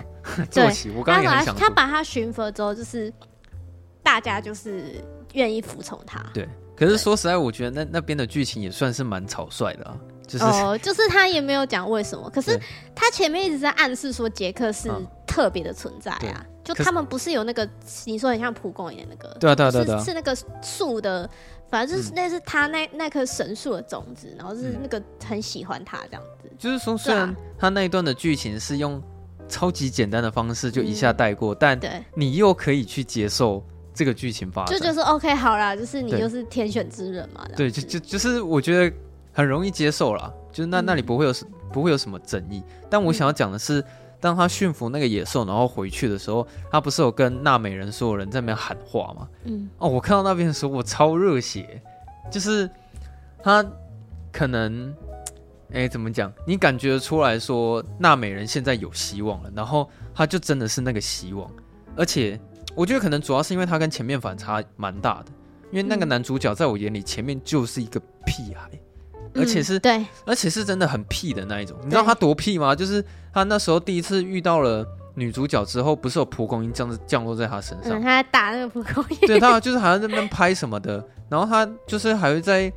坐骑。我刚刚他把他驯服了之后，就是大家就是愿意服从他。对。可是说实在，我觉得那那边的剧情也算是蛮草率的啊，就是哦，就是他也没有讲为什么，可是他前面一直在暗示说杰克是特别的存在啊，就他们不是有那个你说很像蒲公英那个，对啊对啊对啊，是那个树的，反正就是那是他那那棵神树的种子，然后是那个很喜欢他这样子，就是说虽然他那一段的剧情是用超级简单的方式就一下带过，但你又可以去接受。这个剧情发展就就是 OK 好啦，就是你就是天选之人嘛。对，就就就是我觉得很容易接受啦，就是那那里不会有、嗯、不会有什么争议。但我想要讲的是，嗯、当他驯服那个野兽然后回去的时候，他不是有跟纳美人所有人在那边喊话吗？嗯，哦，我看到那边的时候我超热血，就是他可能哎怎么讲？你感觉出来说纳美人现在有希望了，然后他就真的是那个希望，而且。我觉得可能主要是因为他跟前面反差蛮大的，因为那个男主角在我眼里前面就是一个屁孩，而且是对，而且是真的很屁的那一种。你知道他多屁吗？就是他那时候第一次遇到了女主角之后，不是有蒲公英这样子降落在他身上，他在打那个蒲公英，对他就是好像在那边拍什么的，然后他就是还会在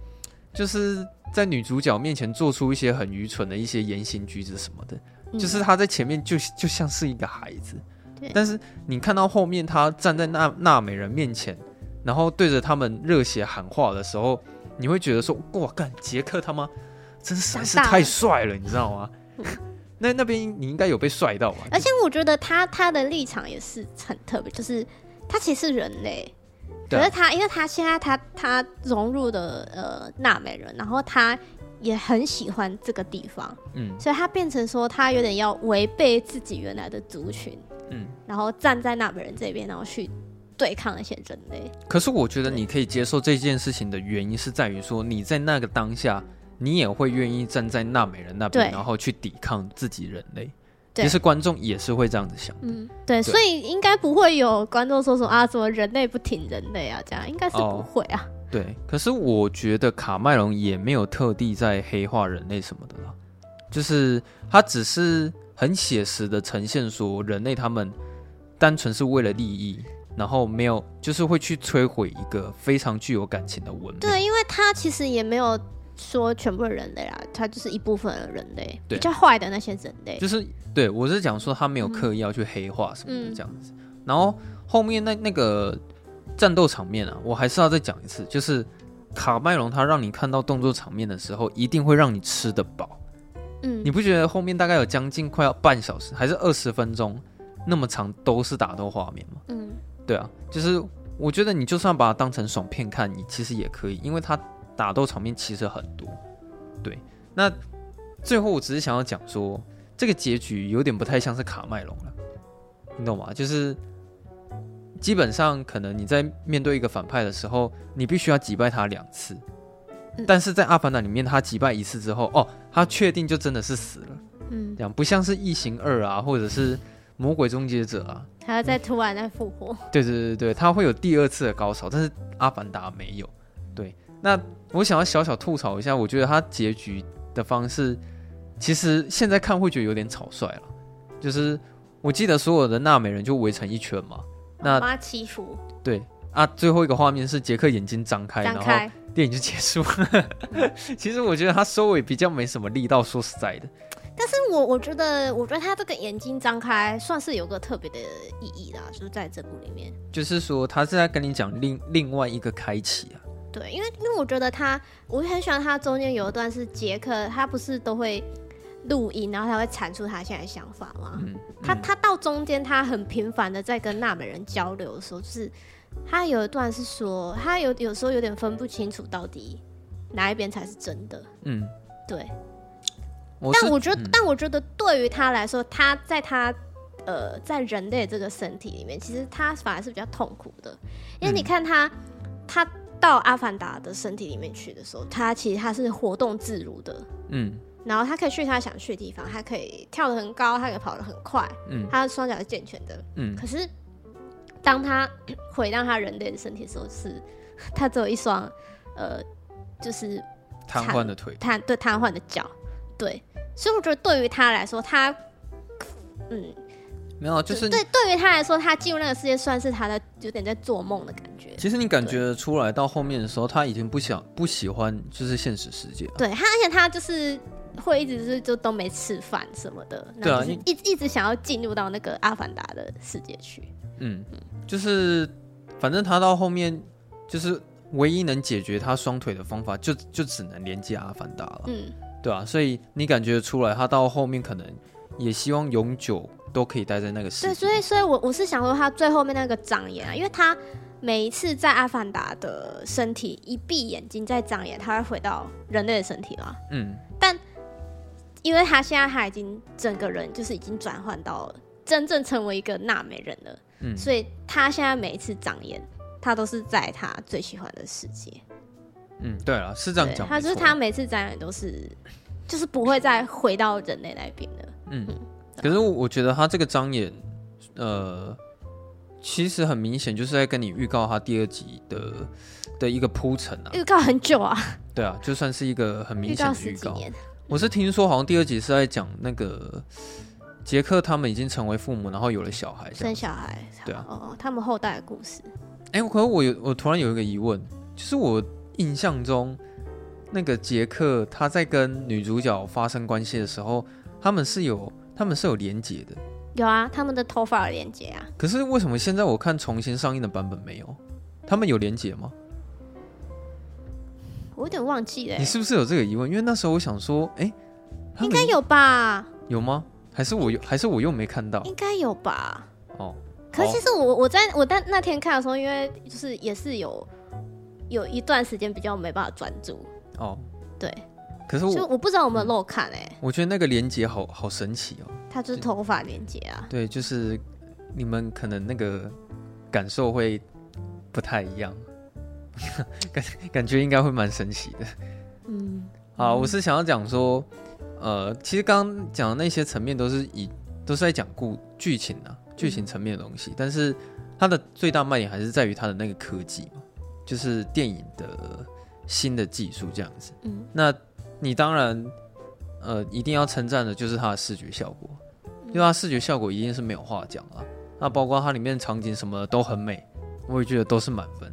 就是在女主角面前做出一些很愚蠢的一些言行举止什么的，嗯、就是他在前面就就像是一个孩子，对但是你看到后面他站在纳纳美人面前，然后对着他们热血喊话的时候，你会觉得说哇干杰克他妈真是实在是太帅了，你知道吗？那那边你应该有被帅到吧？而且我觉得他他的立场也是很特别，就是他其实是人类，可是他因为他现在他他融入的呃纳美人，然后他也很喜欢这个地方，嗯，所以他变成说他有点要违背自己原来的族群，嗯，然后站在纳美人这边，然后去对抗那些人类。可是我觉得你可以接受这件事情的原因是在于说你在那个当下。你也会愿意站在纳美人那边，然后去抵抗自己人类。对其实观众也是会这样子想。嗯，对，对所以应该不会有观众说什么啊，什么人类不挺人类啊，这样应该是不会啊。哦、对，可是我觉得卡麦隆也没有特地在黑化人类什么的啦，就是他只是很写实的呈现说人类他们单纯是为了利益，然后没有就是会去摧毁一个非常具有感情的文明。对，因为他其实也没有。说全部的人类啊，他就是一部分的人类，比较坏的那些人类，就是对我是讲说他没有刻意要去黑化什么的这样子。嗯、然后后面那那个战斗场面啊，我还是要再讲一次，就是卡麦隆他让你看到动作场面的时候，一定会让你吃得饱。嗯，你不觉得后面大概有将近快要半小时还是二十分钟那么长都是打斗画面吗？嗯，对啊，就是我觉得你就算把它当成爽片看，你其实也可以，因为它。打斗场面其实很多，对。那最后我只是想要讲说，这个结局有点不太像是卡麦隆了，你懂吗？就是基本上可能你在面对一个反派的时候，你必须要击败他两次，但是在阿凡达里面，他击败一次之后，哦，他确定就真的是死了，嗯，这样不像是异形二啊，或者是魔鬼终结者啊，还要再突然再复活，对对对对，他会有第二次的高潮，但是阿凡达没有，对。那我想要小小吐槽一下，我觉得他结局的方式，其实现在看会觉得有点草率了。就是我记得所有的纳美人就围成一圈嘛，那妈欺负。对啊，最后一个画面是杰克眼睛张开，张开，然后电影就结束了。其实我觉得他收尾比较没什么力道，说实在的。但是我我觉得，我觉得他这个眼睛张开算是有个特别的意义啦，就是在这部里面，就是说他是在跟你讲另另外一个开启啊。对，因为因为我觉得他，我很喜欢他中间有一段是杰克，他不是都会录音，然后他会阐述他现在的想法吗？嗯嗯、他他到中间他很频繁的在跟纳美人交流的时候，就是他有一段是说，他有有时候有点分不清楚到底哪一边才是真的。嗯，对。我但我觉得，嗯、但我觉得对于他来说，他在他呃在人类这个身体里面，其实他反而是比较痛苦的，因为你看他、嗯、他。到阿凡达的身体里面去的时候，他其实他是活动自如的，嗯，然后他可以去他想去的地方，他可以跳得很高，他可以跑得很快，嗯，他的双脚是健全的，嗯。可是当他回到他人类的身体的时候，是他只有一双呃，就是瘫痪的腿，瘫对瘫痪的脚，对。所以我觉得对于他来说，他嗯。没有，就是对对于他来说，他进入那个世界算是他的有点在做梦的感觉。其实你感觉出来，到后面的时候，他已经不想不喜欢就是现实世界了。对他，而且他就是会一直是就都没吃饭什么的，对啊，一一直想要进入到那个阿凡达的世界去。嗯，就是反正他到后面就是唯一能解决他双腿的方法就，就就只能连接阿凡达了。嗯，对啊，所以你感觉出来，他到后面可能也希望永久。都可以待在那个世界。对，所以，所以我我是想说，他最后面那个长眼啊，因为他每一次在阿凡达的身体一闭眼睛再长眼，他会回到人类的身体吗。嗯。但因为他现在他已经整个人就是已经转换到了真正成为一个纳美人了。嗯。所以他现在每一次长眼，他都是在他最喜欢的世界。嗯，对了，是这样讲。他就是他每次长眼都是，就是不会再回到人类那边的。嗯。嗯可是我觉得他这个张眼，呃，其实很明显就是在跟你预告他第二集的的一个铺陈啊。预告很久啊。对啊，就算是一个很明显的预告。预告我是听说好像第二集是在讲那个杰克他们已经成为父母，然后有了小孩，生小孩。对啊，哦，他们后代的故事。哎、欸，可是我有我突然有一个疑问，就是我印象中那个杰克他在跟女主角发生关系的时候，他们是有他们是有连接的。有啊，他们的头发有连接啊。可是为什么现在我看重新上映的版本没有？他们有连接吗？我有点忘记了。你是不是有这个疑问？因为那时候我想说，哎、欸，应该有吧？有吗？还是我又还是我又没看到？应该有吧？哦。可是其实我我在我在那天看的时候，因为就是也是有有一段时间比较没办法专注。哦。对。可是我我不知道有没有漏看哎、欸。我觉得那个连接好好神奇哦。它就是头发连接啊。对，就是你们可能那个感受会不太一样。感感觉应该会蛮神奇的，嗯，好，我是想要讲说，呃，其实刚刚讲的那些层面都是以都是在讲故剧情啊，剧情层面的东西，嗯、但是它的最大卖点还是在于它的那个科技嘛，就是电影的新的技术这样子，嗯，那你当然呃一定要称赞的就是它的视觉效果，因为它视觉效果一定是没有话讲了，那包括它里面的场景什么的都很美，我也觉得都是满分。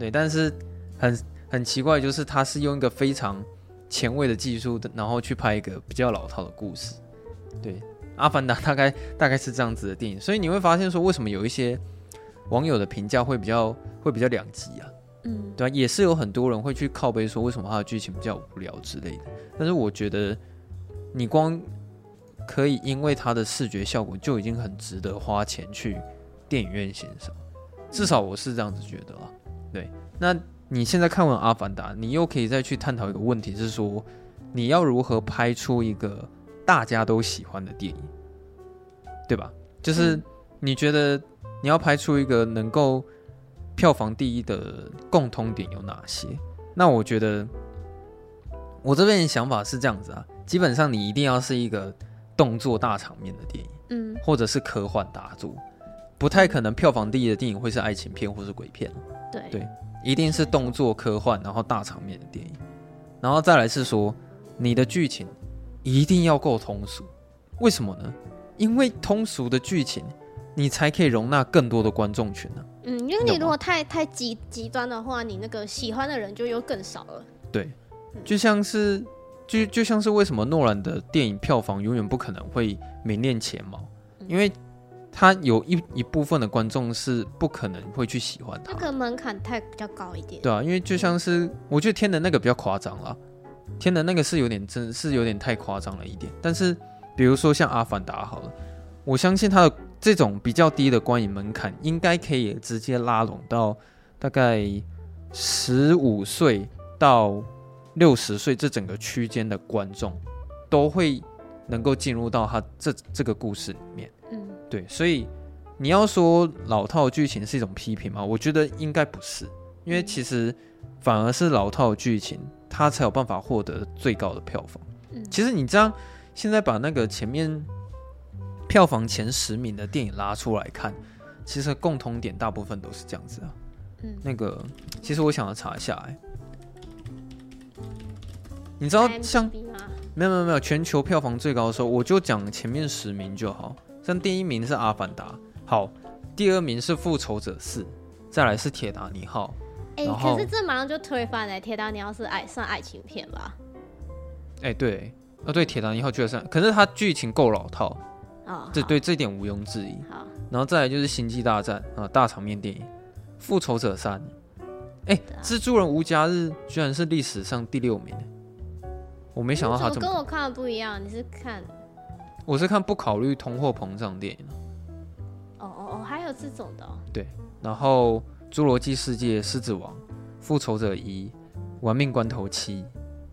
对，但是很很奇怪，就是他是用一个非常前卫的技术的，然后去拍一个比较老套的故事。对，《阿凡达》大概大概是这样子的电影，所以你会发现说，为什么有一些网友的评价会比较会比较两极啊？嗯，对啊，也是有很多人会去靠背说，为什么它的剧情比较无聊之类的。但是我觉得，你光可以因为它的视觉效果就已经很值得花钱去电影院欣赏，至少我是这样子觉得啊。对，那你现在看完《阿凡达》，你又可以再去探讨一个问题，是说你要如何拍出一个大家都喜欢的电影，对吧？就是你觉得你要拍出一个能够票房第一的共通点有哪些？那我觉得我这边的想法是这样子啊，基本上你一定要是一个动作大场面的电影，嗯，或者是科幻大作，不太可能票房第一的电影会是爱情片或是鬼片。对对，一定是动作科幻，然后大场面的电影，然后再来是说你的剧情一定要够通俗，为什么呢？因为通俗的剧情，你才可以容纳更多的观众群呢、啊。嗯，因为你如果太太极极端的话，你那个喜欢的人就又更少了。对，就像是就就像是为什么诺兰的电影票房永远不可能会名列前茅，因为。他有一一部分的观众是不可能会去喜欢他，这个门槛太比较高一点。对啊，因为就像是我觉得天能那个比较夸张了，天能那个是有点真是有点太夸张了一点。但是比如说像阿凡达好了，我相信他的这种比较低的观影门槛，应该可以直接拉拢到大概十五岁到六十岁这整个区间的观众，都会能够进入到他这这个故事里面。对，所以你要说老套剧情是一种批评吗？我觉得应该不是，因为其实反而是老套剧情，它才有办法获得最高的票房。嗯其实你这样现在把那个前面票房前十名的电影拉出来看，其实共同点大部分都是这样子啊。嗯，那个其实我想要查一下，哎，你知道像没有没有没有全球票房最高的时候，我就讲前面十名就好。像第一名是《阿凡达》，好，第二名是《复仇者四》，再来是《铁达尼号》。哎、欸，可是这马上就推翻了，《铁达尼号》是爱算爱情片吧？哎、欸，对，哦对，《铁达尼号》确实算，可是它剧情够老套。哦，这对这点毋庸置疑。好，然后再来就是《星际大战》啊，大场面电影，《复仇者三》。哎、欸，《蜘蛛人无家日》居然是历史上第六名，我没想到他怎么跟我看的不一样，你是看？我是看不考虑通货膨胀电影。哦哦哦，还有这种的、哦。对，然后《侏罗纪世界》、《狮子王》、《复仇者一》、《玩命关头七》、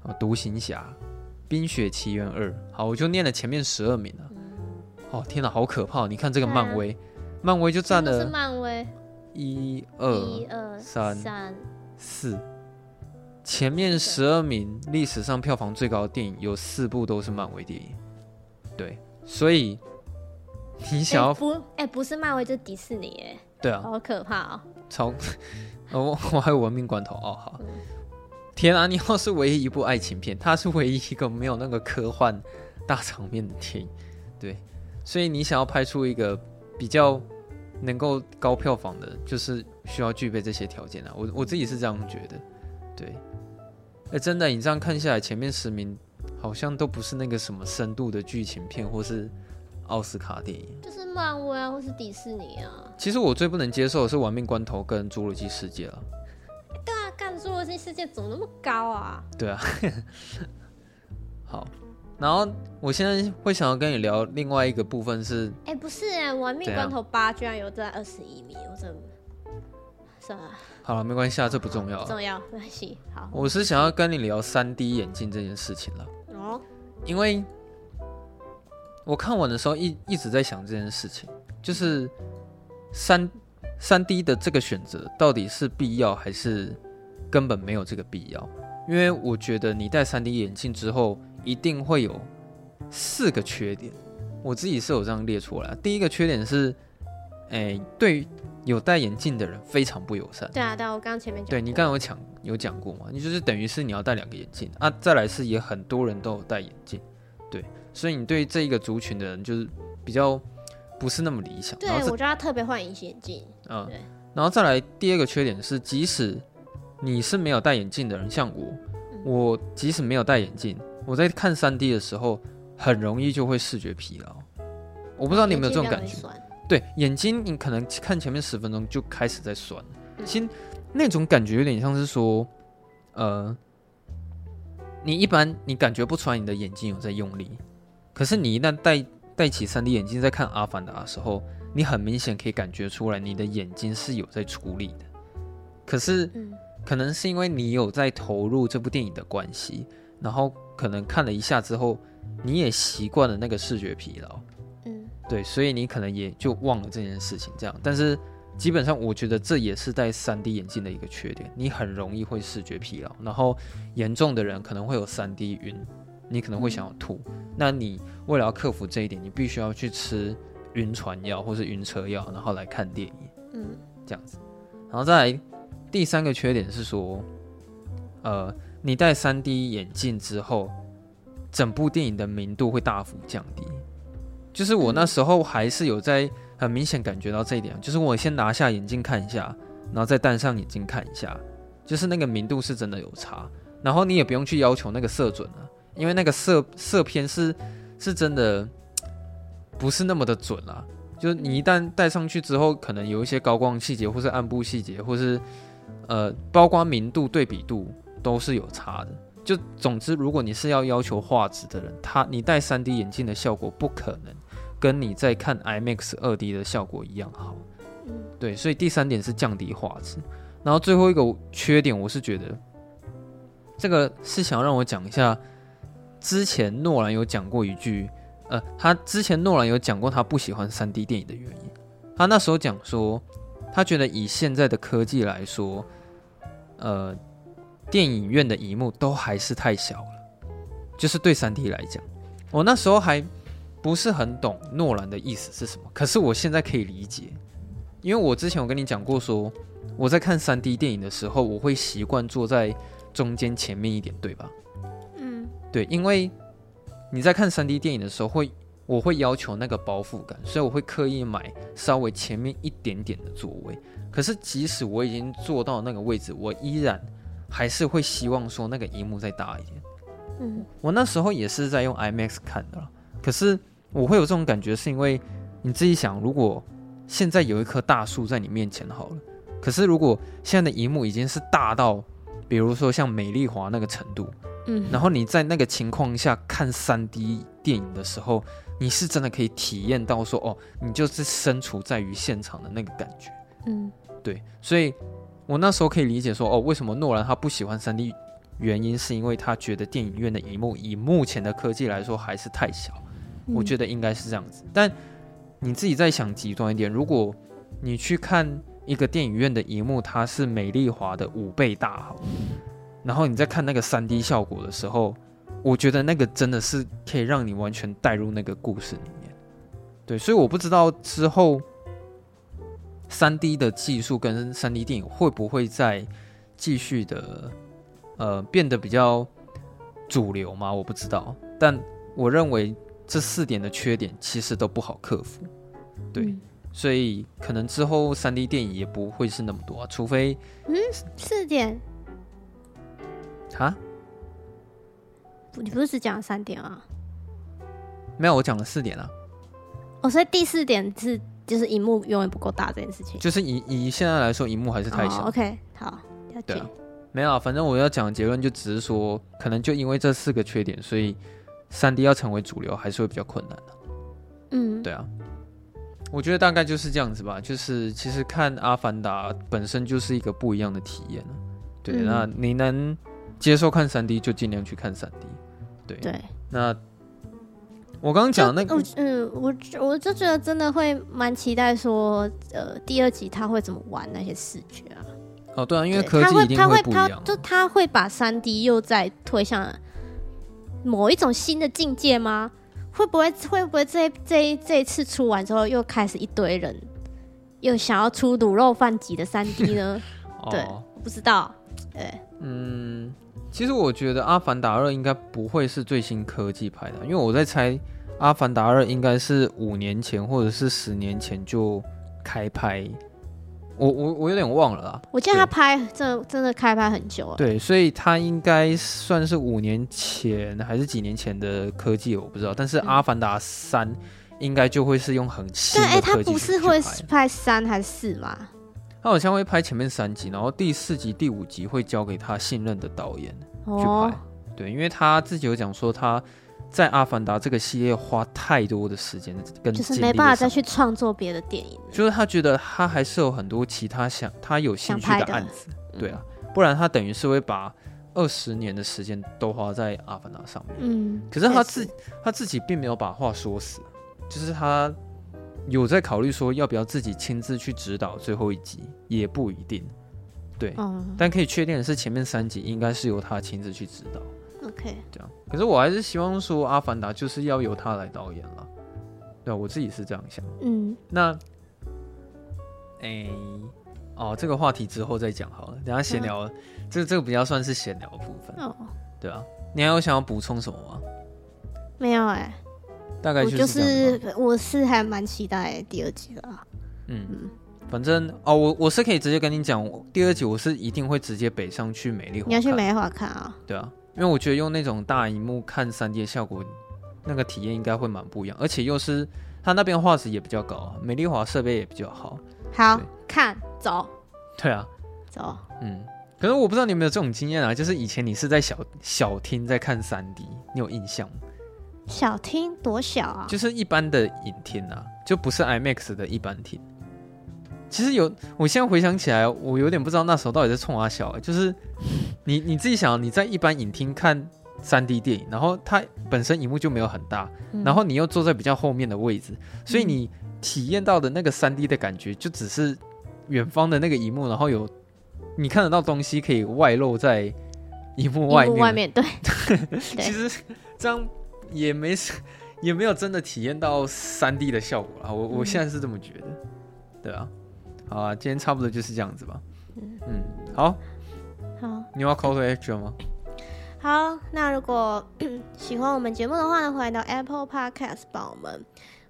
啊，《独行侠》、《冰雪奇缘二》。好，我就念了前面十二名了。嗯、哦，天哪，好可怕！你看这个漫威，啊、漫威就占了。是漫威。一二三三四，前面十二名历史上票房最高的电影有四部都是漫威电影。对，所以你想要、欸、不？哎、欸，不是漫威，就是迪士尼，哎，对啊，好可怕哦！从，我 我还有文明关头哦，好，嗯、天啊，你要是唯一一部爱情片，它是唯一一个没有那个科幻大场面的电影，对，所以你想要拍出一个比较能够高票房的，就是需要具备这些条件啊。我我自己是这样觉得，对，哎、欸，真的，你这样看下来，前面十名好像都不是那个什么深度的剧情片，或是奥斯卡电影，就是漫威啊，或是迪士尼啊。其实我最不能接受的是《玩命关头》跟《侏罗纪世界》了。对啊，干《侏罗纪世界》怎么那么高啊？对啊。好，然后我现在会想要跟你聊另外一个部分是，哎、欸，不是哎，《玩命关头八》居然有在二十一米，我真的。算了，好了，没关系啊，这不重要，重要没关系。好，我是想要跟你聊三 D 眼镜这件事情了。因为我看完的时候一一直在想这件事情，就是三三 D 的这个选择到底是必要还是根本没有这个必要？因为我觉得你戴三 D 眼镜之后一定会有四个缺点，我自己是有这样列出来。第一个缺点是，哎，对。有戴眼镜的人非常不友善。对啊，对啊，我刚刚前面讲。对你刚刚有讲有讲过嘛？你就是等于是你要戴两个眼镜啊。再来是也很多人都有戴眼镜，对，所以你对这一个族群的人就是比较不是那么理想。对，我觉得他特别换隐形眼镜。嗯，对。然后再来第二个缺点是，即使你是没有戴眼镜的人，像我，嗯、我即使没有戴眼镜，我在看 3D 的时候很容易就会视觉疲劳。我不知道你有没有这种感觉。对，眼睛，你可能看前面十分钟就开始在酸，其实那种感觉有点像是说，呃，你一般你感觉不出来你的眼睛有在用力，可是你一旦戴戴起 3D 眼镜在看《阿凡达》的时候，你很明显可以感觉出来你的眼睛是有在处理的。可是，可能是因为你有在投入这部电影的关系，然后可能看了一下之后，你也习惯了那个视觉疲劳。对，所以你可能也就忘了这件事情，这样。但是基本上，我觉得这也是戴 3D 眼镜的一个缺点，你很容易会视觉疲劳，然后严重的人可能会有 3D 晕，你可能会想要吐。那你为了要克服这一点，你必须要去吃晕船药或是晕车药，然后来看电影，嗯，这样子。然后再来第三个缺点是说，呃，你戴 3D 眼镜之后，整部电影的明度会大幅降低。就是我那时候还是有在很明显感觉到这一点，就是我先拿下眼镜看一下，然后再戴上眼镜看一下，就是那个明度是真的有差。然后你也不用去要求那个色准了，因为那个色色偏是是真的不是那么的准啦。就是你一旦戴上去之后，可能有一些高光细节，或是暗部细节，或是呃，包括明度对比度都是有差的。就总之，如果你是要要求画质的人，他你戴 3D 眼镜的效果不可能。跟你在看 IMAX 二 D 的效果一样好，对，所以第三点是降低画质，然后最后一个缺点，我是觉得这个是想让我讲一下，之前诺兰有讲过一句，呃，他之前诺兰有讲过他不喜欢三 D 电影的原因，他那时候讲说，他觉得以现在的科技来说，呃，电影院的荧幕都还是太小了，就是对三 D 来讲，我那时候还。不是很懂诺兰的意思是什么，可是我现在可以理解，因为我之前有跟你讲过说，我在看 3D 电影的时候，我会习惯坐在中间前面一点，对吧？嗯，对，因为你在看 3D 电影的时候会，我会要求那个包覆感，所以我会刻意买稍微前面一点点的座位。可是即使我已经坐到那个位置，我依然还是会希望说那个荧幕再大一点。嗯，我那时候也是在用 IMAX 看的，可是。我会有这种感觉，是因为你自己想，如果现在有一棵大树在你面前好了，可是如果现在的荧幕已经是大到，比如说像美丽华那个程度，嗯，然后你在那个情况下看三 D 电影的时候，你是真的可以体验到说，哦，你就是身处在于现场的那个感觉，嗯，对，所以我那时候可以理解说，哦，为什么诺兰他不喜欢三 D，原因是因为他觉得电影院的荧幕以目前的科技来说还是太小。我觉得应该是这样子，但你自己再想极端一点，如果你去看一个电影院的荧幕，它是美丽华的五倍大好，然后你再看那个三 D 效果的时候，我觉得那个真的是可以让你完全带入那个故事里面。对，所以我不知道之后三 D 的技术跟三 D 电影会不会再继续的呃变得比较主流吗？我不知道，但我认为。这四点的缺点其实都不好克服，对，嗯、所以可能之后三 D 电影也不会是那么多啊，除非嗯，四点，啊，你不是只讲了三点啊？没有，我讲了四点啊。哦，所以第四点是就是荧幕永远不够大这件事情。就是以以现在来说，荧幕还是太小。哦、OK，好，了解。对啊，没有，反正我要讲的结论就只是说，可能就因为这四个缺点，所以三 D 要成为主流还是会比较困难的。嗯，对啊。我觉得大概就是这样子吧，就是其实看《阿凡达》本身就是一个不一样的体验。对，嗯、那你能接受看三 D 就尽量去看三 D。对对，那我刚刚讲那个，嗯，我我就觉得真的会蛮期待说，呃，第二集他会怎么玩那些视觉啊？哦，对啊，因为科技一定会不一样，就他会把三 D 又再推向某一种新的境界吗？会不会会不会这这一这一次出完之后，又开始一堆人又想要出卤肉饭级的三 D 呢？哦、对，我不知道。对，嗯，其实我觉得《阿凡达二》应该不会是最新科技拍的，因为我在猜《阿凡达二》应该是五年前或者是十年前就开拍。我我我有点忘了啦，我记得他拍真的真的开拍很久了。对，所以他应该算是五年前还是几年前的科技，我不知道。但是《阿凡达三》应该就会是用很新的科技他不是会拍三还是四吗？他好像会拍前面三集，然后第四集、第五集会交给他信任的导演去拍。哦、对，因为他自己有讲说他。在《阿凡达》这个系列花太多的时间跟就是没办法再去创作别的电影，就是他觉得他还是有很多其他想他有兴趣的案子，对啊，不然他等于是会把二十年的时间都花在《阿凡达》上面。嗯，可是他自他自己并没有把话说死，就是他有在考虑说要不要自己亲自去指导最后一集，也不一定。对，但可以确定的是，前面三集应该是由他亲自去指导。OK，这样，可是我还是希望说《阿凡达》就是要由他来导演了，对，我自己是这样想。嗯，那，哎、欸，哦，这个话题之后再讲好了，等下闲聊，嗯、这个这个比较算是闲聊的部分。哦，对啊，你还有想要补充什么吗？没有哎、欸，大概就是，就是我是还蛮期待第二集的啊。嗯嗯，反正哦，我我是可以直接跟你讲，第二集我是一定会直接北上去美丽华，你要去美丽华看啊？对啊。因为我觉得用那种大荧幕看 3D 的效果，那个体验应该会蛮不一样，而且又是它那边画质也比较高，美丽华设备也比较好。好，看走。对啊，走。嗯，可是我不知道你有没有这种经验啊，就是以前你是在小小厅在看 3D，你有印象吗？小厅多小啊？就是一般的影厅啊，就不是 IMAX 的一般厅。其实有，我现在回想起来，我有点不知道那时候到底在冲啊小。就是你你自己想，你在一般影厅看三 D 电影，然后它本身荧幕就没有很大，嗯、然后你又坐在比较后面的位置，所以你体验到的那个三 D 的感觉，就只是远方的那个荧幕，然后有你看得到东西可以外露在荧幕外面。外面 对，其实这样也没也没有真的体验到三 D 的效果啊。我我现在是这么觉得，对啊。好啊，今天差不多就是这样子吧。嗯，嗯，好，好，你要 call to action 吗？好，那如果 喜欢我们节目的话呢，欢迎到 Apple Podcast 帮我们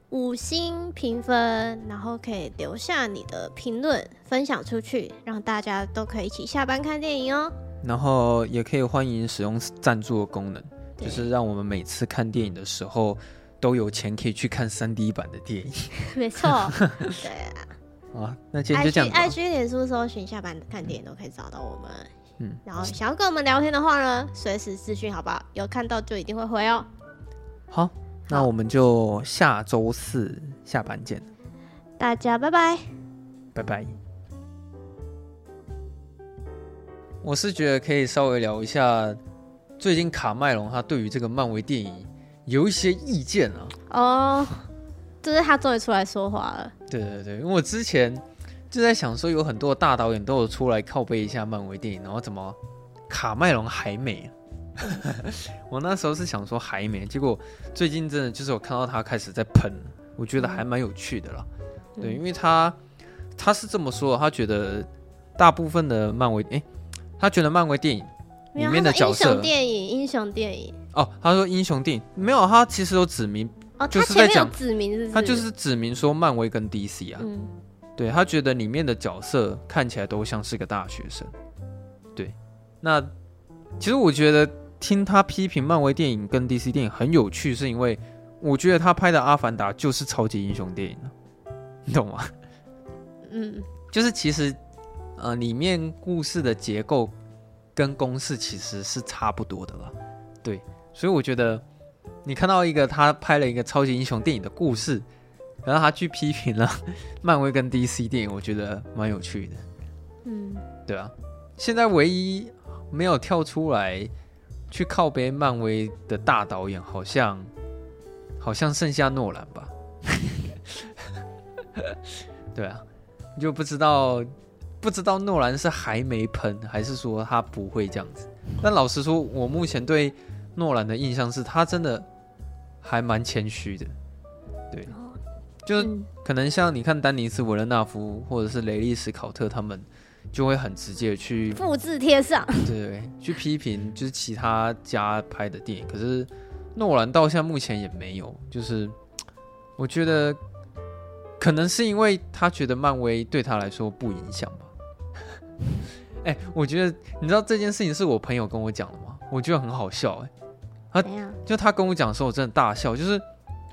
五星评分，然后可以留下你的评论，分享出去，让大家都可以一起下班看电影哦。然后也可以欢迎使用赞助的功能，就是让我们每次看电影的时候都有钱可以去看 3D 版的电影。没错，对啊。啊，那今天就这样。IG、脸书搜寻下班看电影都可以找到我们。嗯，然后想要跟我们聊天的话呢，随时私讯好不好？有看到就一定会回哦。好，那我们就下周四下班见。大家拜拜，拜拜。我是觉得可以稍微聊一下，最近卡麦隆他对于这个漫威电影有一些意见啊。哦。就是他终于出来说话了。对对对，因为我之前就在想说，有很多大导演都有出来靠背一下漫威电影，然后怎么卡麦隆还没？我那时候是想说还没，结果最近真的就是我看到他开始在喷，我觉得还蛮有趣的啦。嗯、对，因为他他是这么说，他觉得大部分的漫威，哎，他觉得漫威电影里面的角色，英雄电影，英雄电影。哦，他说英雄电影没有，他其实有指明。哦，就是在讲指明他就是指明说漫威跟 DC 啊，嗯、对，他觉得里面的角色看起来都像是个大学生，对，那其实我觉得听他批评漫威电影跟 DC 电影很有趣，是因为我觉得他拍的《阿凡达》就是超级英雄电影，你懂吗？嗯，就是其实呃，里面故事的结构跟公式其实是差不多的了，对，所以我觉得你看到一个他拍了一个超级英雄电影的故事，然后他去批评了 漫威跟 DC 电影，我觉得蛮有趣的。嗯，对啊，现在唯一没有跳出来。去靠背漫威的大导演，好像好像剩下诺兰吧？对啊，就不知道不知道诺兰是还没喷，还是说他不会这样子？但老实说，我目前对诺兰的印象是他真的还蛮谦虚的。对，就可能像你看丹尼斯·维勒纳夫或者是雷利·史考特他们。就会很直接的去复制贴上，对，对，对，去批评就是其他家拍的电影。可是诺兰到现在目前也没有，就是我觉得可能是因为他觉得漫威对他来说不影响吧。哎、欸，我觉得你知道这件事情是我朋友跟我讲的吗？我觉得很好笑哎、欸，他就他跟我讲的时候，我真的大笑。就是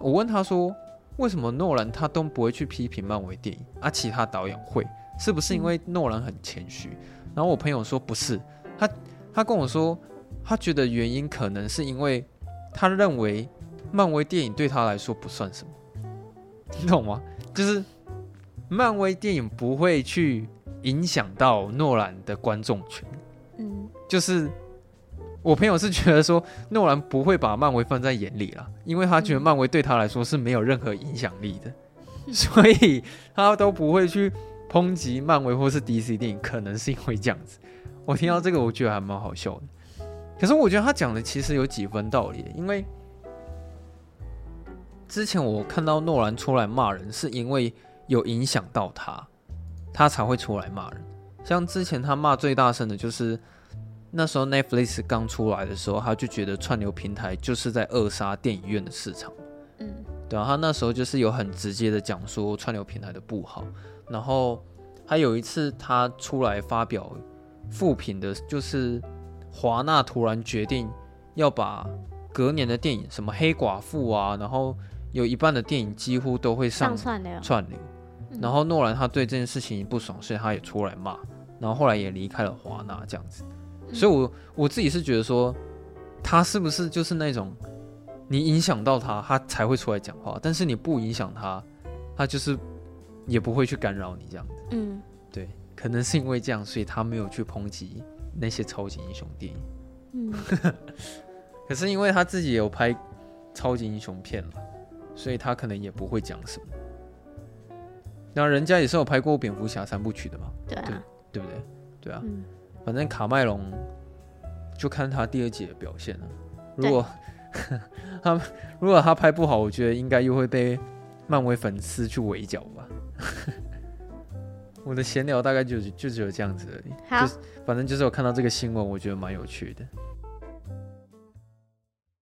我问他说，为什么诺兰他都不会去批评漫威电影，而、啊、其他导演会？是不是因为诺兰很谦虚？然后我朋友说不是，他他跟我说，他觉得原因可能是因为他认为漫威电影对他来说不算什么，你懂吗？就是漫威电影不会去影响到诺兰的观众群。嗯，就是我朋友是觉得说诺兰不会把漫威放在眼里了，因为他觉得漫威对他来说是没有任何影响力的，所以他都不会去。抨击漫威或是 DC 电影，可能是因为这样子。我听到这个，我觉得还蛮好笑的。可是我觉得他讲的其实有几分道理，因为之前我看到诺兰出来骂人，是因为有影响到他，他才会出来骂人。像之前他骂最大声的就是那时候 Netflix 刚出来的时候，他就觉得串流平台就是在扼杀电影院的市场。嗯，对啊，他那时候就是有很直接的讲说串流平台的不好。然后还有一次，他出来发表复评的，就是华纳突然决定要把隔年的电影，什么黑寡妇啊，然后有一半的电影几乎都会上串流。串流。然后诺兰他对这件事情不爽，所以他也出来骂，然后后来也离开了华纳这样子。所以我我自己是觉得说，他是不是就是那种你影响到他，他才会出来讲话，但是你不影响他，他就是。也不会去干扰你这样子，嗯，对，可能是因为这样，所以他没有去抨击那些超级英雄电影，嗯，可是因为他自己也有拍超级英雄片了，所以他可能也不会讲什么。那人家也是有拍过蝙蝠侠三部曲的嘛，对啊，对，对不对？对啊，嗯，反正卡麦隆就看他第二集的表现了。如果 他如果他拍不好，我觉得应该又会被漫威粉丝去围剿吧。我的闲聊大概就就只有这样子而已，好，就反正就是我看到这个新闻，我觉得蛮有趣的。